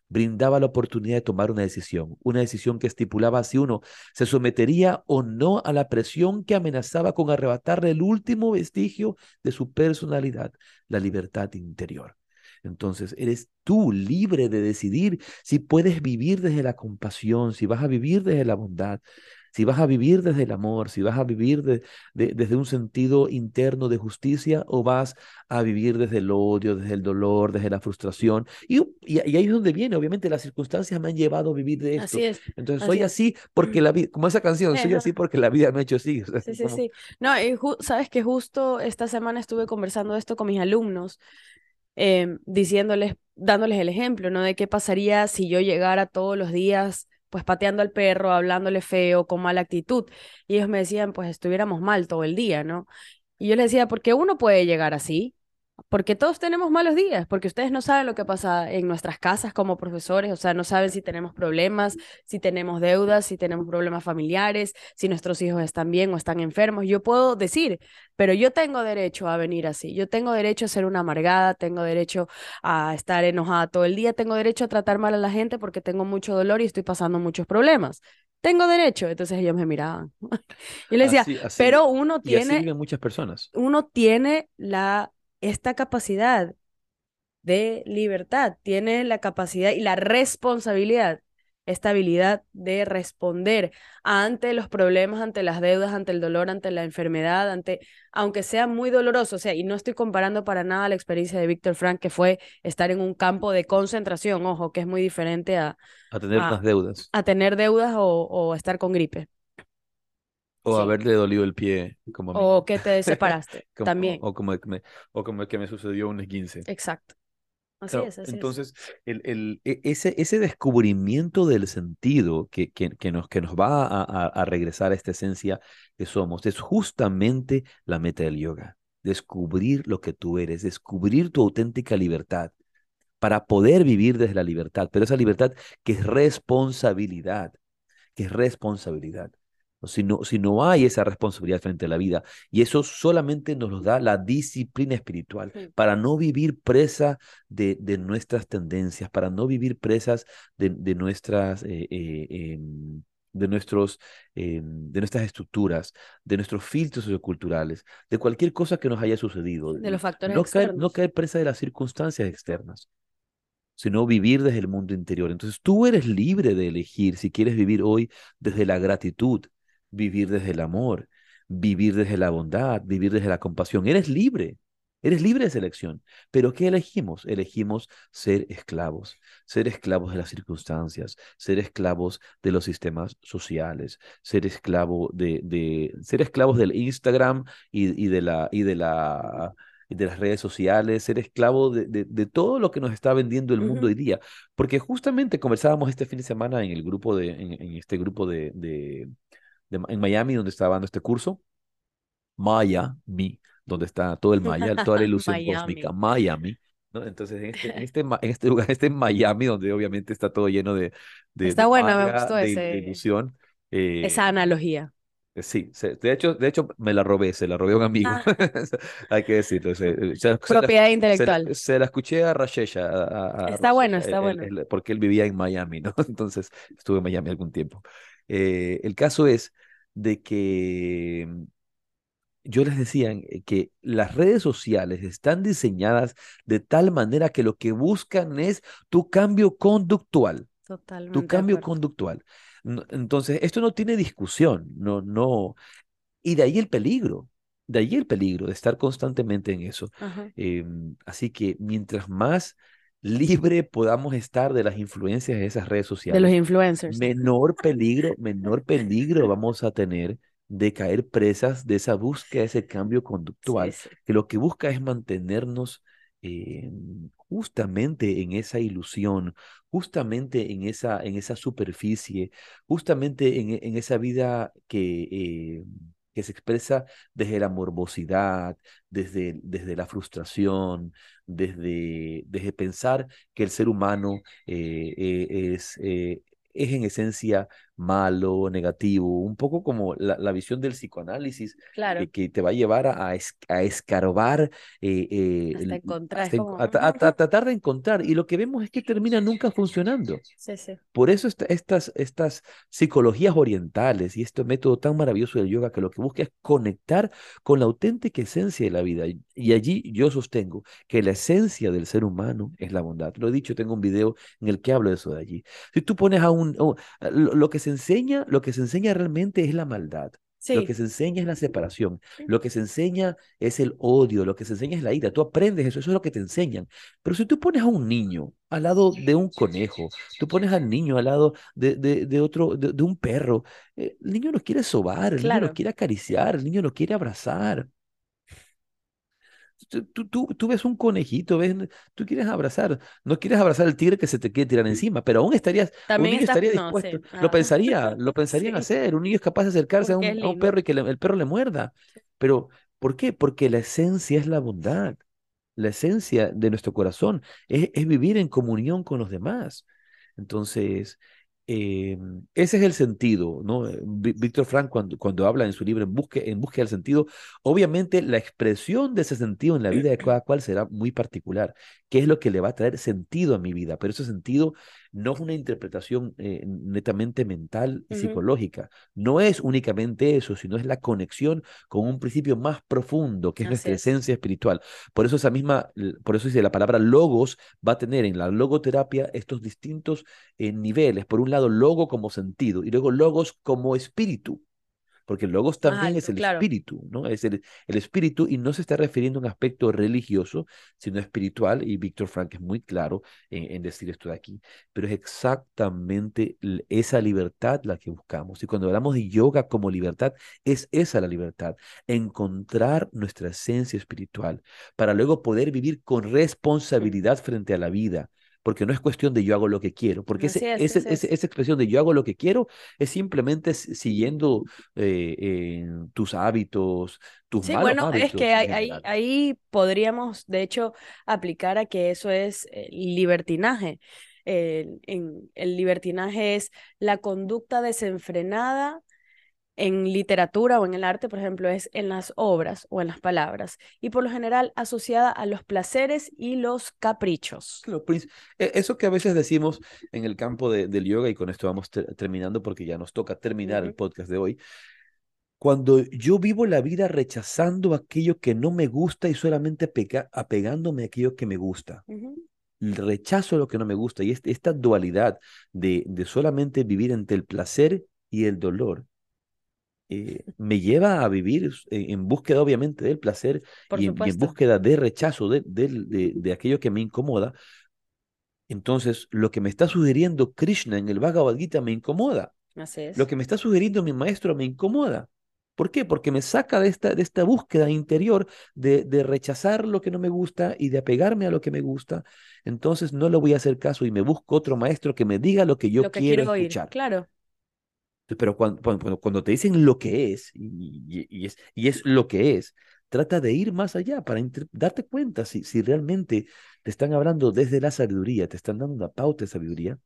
Brindaba la oportunidad de tomar una decisión, una decisión que estipulaba si uno se sometería o no a la presión que amenazaba con arrebatarle el último vestigio de su personalidad, la libertad interior. Entonces, eres tú libre de decidir si puedes vivir desde la compasión, si vas a vivir desde la bondad, si vas a vivir desde el amor, si vas a vivir de- de- desde un sentido interno de justicia o vas a vivir desde el odio, desde el dolor, desde la frustración. Y, y, y ahí es donde viene, obviamente, las circunstancias me han llevado a vivir de esto. Así es. Entonces, así soy es. así porque la vida, como esa canción, soy así porque la vida me ha hecho así. o sea, Sí, sí, como- sí. No, y sabes que justo esta semana estuve conversando esto con mis alumnos em, diciéndoles, dándoles el ejemplo, ¿no? De qué pasaría si yo llegara todos los días pues pateando al perro, hablándole feo, con mala actitud. Y ellos me decían, pues estuviéramos mal todo el día, ¿no? Y yo les decía, ¿por qué uno puede llegar así? Porque todos tenemos malos días, porque ustedes no saben lo que pasa en nuestras casas como profesores, o sea, no saben si tenemos problemas, si tenemos deudas, si tenemos problemas familiares, si nuestros hijos están bien o están enfermos. Yo puedo decir, pero yo tengo derecho a venir así, yo tengo derecho a ser una amargada, tengo derecho a estar enojada todo el día, tengo derecho a tratar mal a la gente porque tengo mucho dolor y estoy pasando muchos problemas tengo derecho. Entonces ellos me miraban. Yo les decía, pero uno tiene... Y muchas personas. Uno tiene la esta capacidad de libertad, tiene la capacidad y la responsabilidad, esta habilidad de responder ante los problemas, ante las deudas, ante el dolor, ante la enfermedad, ante, aunque sea muy doloroso, o sea, y no estoy comparando para nada la experiencia de Víctor Frank, que fue estar en un campo de concentración, ojo, que es muy diferente a... A tener deudas. A tener deudas o, o estar con gripe. O haberle dolido el pie, como O que te separaste, también. O como, me, o como el que me sucedió un 15. Exacto. Así es, así entonces, El, el, e, ese, ese descubrimiento del sentido que, que, que nos, que nos va a, a, regresar a esta esencia que somos es justamente la meta del yoga. Descubrir lo que tú eres, descubrir tu auténtica libertad para poder vivir desde la libertad, pero esa libertad que es responsabilidad, que es responsabilidad si no, si no hay esa responsabilidad frente a la vida. Y eso solamente nos lo da la disciplina espiritual, para no vivir presa de, de, nuestras tendencias, para no vivir presas de, de nuestras... Eh, eh, em, de, nuestros, em, de nuestras estructuras, de nuestros filtros socioculturales, de cualquier cosa que nos haya sucedido. De los factores no externos. Caer, no caer presa de las circunstancias externas sino vivir desde el mundo interior. Entonces tú eres libre de elegir si quieres vivir hoy desde la gratitud, vivir desde el amor, vivir desde la bondad, vivir desde la compasión. Eres libre, eres libre de selección. Pero ¿qué elegimos? Elegimos ser esclavos, ser esclavos de las circunstancias, ser esclavos de los sistemas sociales, ser esclavo de, de ser esclavos del Instagram y, y de la y de la de las redes sociales, ser esclavo de, de, todo lo que nos está vendiendo el mundo hoy día. Porque justamente conversábamos este fin de semana en el grupo de, en, en este grupo de, en Miami, donde estaba dando este curso. Maya, mi, donde está todo el Maya, toda la ilusión cósmica, Miami. ¿no? Entonces, en este, en este, en este lugar, este Miami, donde obviamente está todo lleno de. de está bueno, me gustó ese, ilusión. Eh, esa analogía. Eh, sí, de hecho, de hecho me la robé, se la robé a un amigo, ah. hay que decirlo. Propiedad intelectual. Se, la escuché a Rashesha. está bueno, está bueno. porque él vivía en Miami, ¿no? Entonces estuve en Miami algún tiempo. Eh, el caso es de que mm, yo les decía eh, que las redes sociales están diseñadas de tal manera que lo que buscan es tu cambio conductual. Totalmente. Tu cambio conductual. Entonces, esto no tiene discusión, no, no. Y de ahí el peligro, de ahí el peligro de estar constantemente en eso. Em, así que mientras más libre podamos estar de las influencias de esas redes sociales. De los influencers. Menor peligro, menor peligro vamos a tener de caer presas de esa búsqueda, ese cambio conductual, que lo que busca es mantenernos eh, justamente en esa ilusión, justamente en esa, en esa superficie, justamente en, en esa vida que... Eh, que se expresa desde la morbosidad, desde, desde la frustración, desde, desde pensar que el ser humano eh, eh, es, eh, es en esencia malo, negativo, un poco como la, la visión del psicoanálisis, claro. que te va a llevar a, a, escarbar, hasta encontrar, a, tratar de encontrar. Y lo que vemos es que termina nunca funcionando. Sí, sí. Por eso estas, estas psicologías orientales y este método tan maravilloso del yoga que lo que busca es conectar con la auténtica esencia de la vida. Y allí yo sostengo que la esencia del ser humano es la bondad. Lo he dicho, tengo un video en el que hablo de eso de allí. Si tú pones a un... lo que se enseña, lo que se enseña realmente es la maldad. Lo que se enseña es la separación. Lo que se enseña es el odio. Lo que se enseña es la ira. Tú aprendes eso. Eso es lo que te enseñan. Pero si tú pones a un niño al lado de un conejo, tú pones al niño al lado de, de, otro, de, un perro, eh, el niño lo quiere sobar, el niño lo quiere acariciar, el niño lo quiere abrazar. Tú, tú, tú, ves un conejito, ves, tú quieres abrazar, no quieres abrazar al tigre que se te quiere tirar encima, pero aún estarías, También un niño está- estaría no, dispuesto, lo pensaría, lo pensarían Sí. hacer, un niño es capaz de acercarse a un, a perro y que le- el perro le muerda, pero ¿por qué? Porque la esencia es la bondad, la esencia de nuestro corazón es, es vivir en comunión con los demás. Entonces, eh, ese es el sentido, ¿no? Eh, Ví- Víctor Frank, cuando, cuando habla en su libro En busque, en búsqueda del sentido, obviamente la expresión de ese sentido en la vida de cada cual será muy particular. ¿Qué es lo que le va a traer sentido a mi vida? Pero ese sentido no es una interpretación eh, netamente mental y psicológica. No es únicamente eso, sino es la conexión con un principio más profundo, que es Así nuestra es. esencia espiritual. Por eso esa misma, por eso dice la palabra logos va a tener en la logoterapia estos distintos eh, niveles. Por un lado, logo como sentido y luego logos como espíritu. Porque el logos también es el claro. espíritu, ¿no? Es el, el espíritu y no se está refiriendo a un aspecto religioso, sino espiritual. Y Víctor Frank es muy claro en, en decir esto de aquí. Pero es exactamente esa libertad la que buscamos. Y cuando hablamos de yoga como libertad, es esa la libertad. Encontrar nuestra esencia espiritual para luego poder vivir con responsabilidad frente a la vida. Porque no es cuestión de yo hago lo que quiero, porque ese, es, ese- es. esa expresión de yo hago lo que quiero es simplemente si- siguiendo eh, eh, tus hábitos, tus Sí, malos bueno, es hábitos que en ahí, ahí, podríamos, de hecho, aplicar a que eso es eh, libertinaje. El, en, el libertinaje es la conducta desenfrenada en literatura o en el arte, por ejemplo, es en las obras o en las palabras, y por lo general asociada a los placeres y los caprichos. E- Eso que a veces decimos en el campo de- del yoga, y con esto vamos ter- terminando porque ya nos toca terminar el podcast de hoy. Cuando yo vivo la vida rechazando aquello que no me gusta y solamente apegándome a aquello que me gusta. Ujú. el rechazo lo que no me gusta y este- esta dualidad de, de solamente vivir entre el placer y el dolor eh, me lleva a vivir en, en búsqueda obviamente del placer y en, y en supuesto. búsqueda de rechazo de, de, de aquello que me incomoda. Entonces, lo que me está sugiriendo Krishna en el Bhagavad Gita me incomoda. Así es. Lo que me está sugiriendo mi maestro me incomoda. ¿Por qué? Porque me saca de esta, de esta búsqueda interior de, de rechazar lo que no me gusta y de apegarme a lo que me gusta. Entonces no le voy a hacer caso y me busco otro maestro que me diga lo que yo Lo que quiero quiero escuchar. claro. Pero cuando, cuando, te dicen lo que es y, es, y es lo que es, trata de ir más allá para darte cuenta si, si realmente te están hablando desde la sabiduría, te están dando una pauta de sabiduría,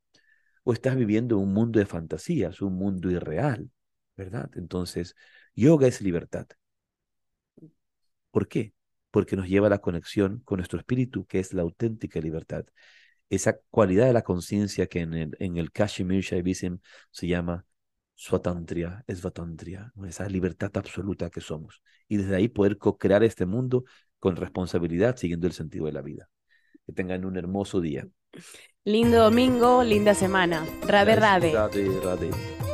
o estás viviendo un mundo de fantasías, un mundo irreal, ¿verdad? Entonces, yoga es libertad. ¿Por qué? Porque nos lleva a la conexión con nuestro espíritu, que es la auténtica libertad. Esa cualidad de la conciencia que en el, en el Kashmir Shaivism se llama Swatantria, Svatantria, esa libertad absoluta que somos. Y desde ahí poder co-crear este mundo con responsabilidad, siguiendo el sentido de la vida. Que tengan un hermoso día. Lindo domingo, linda semana. Rade, rade. Radhe, radhe.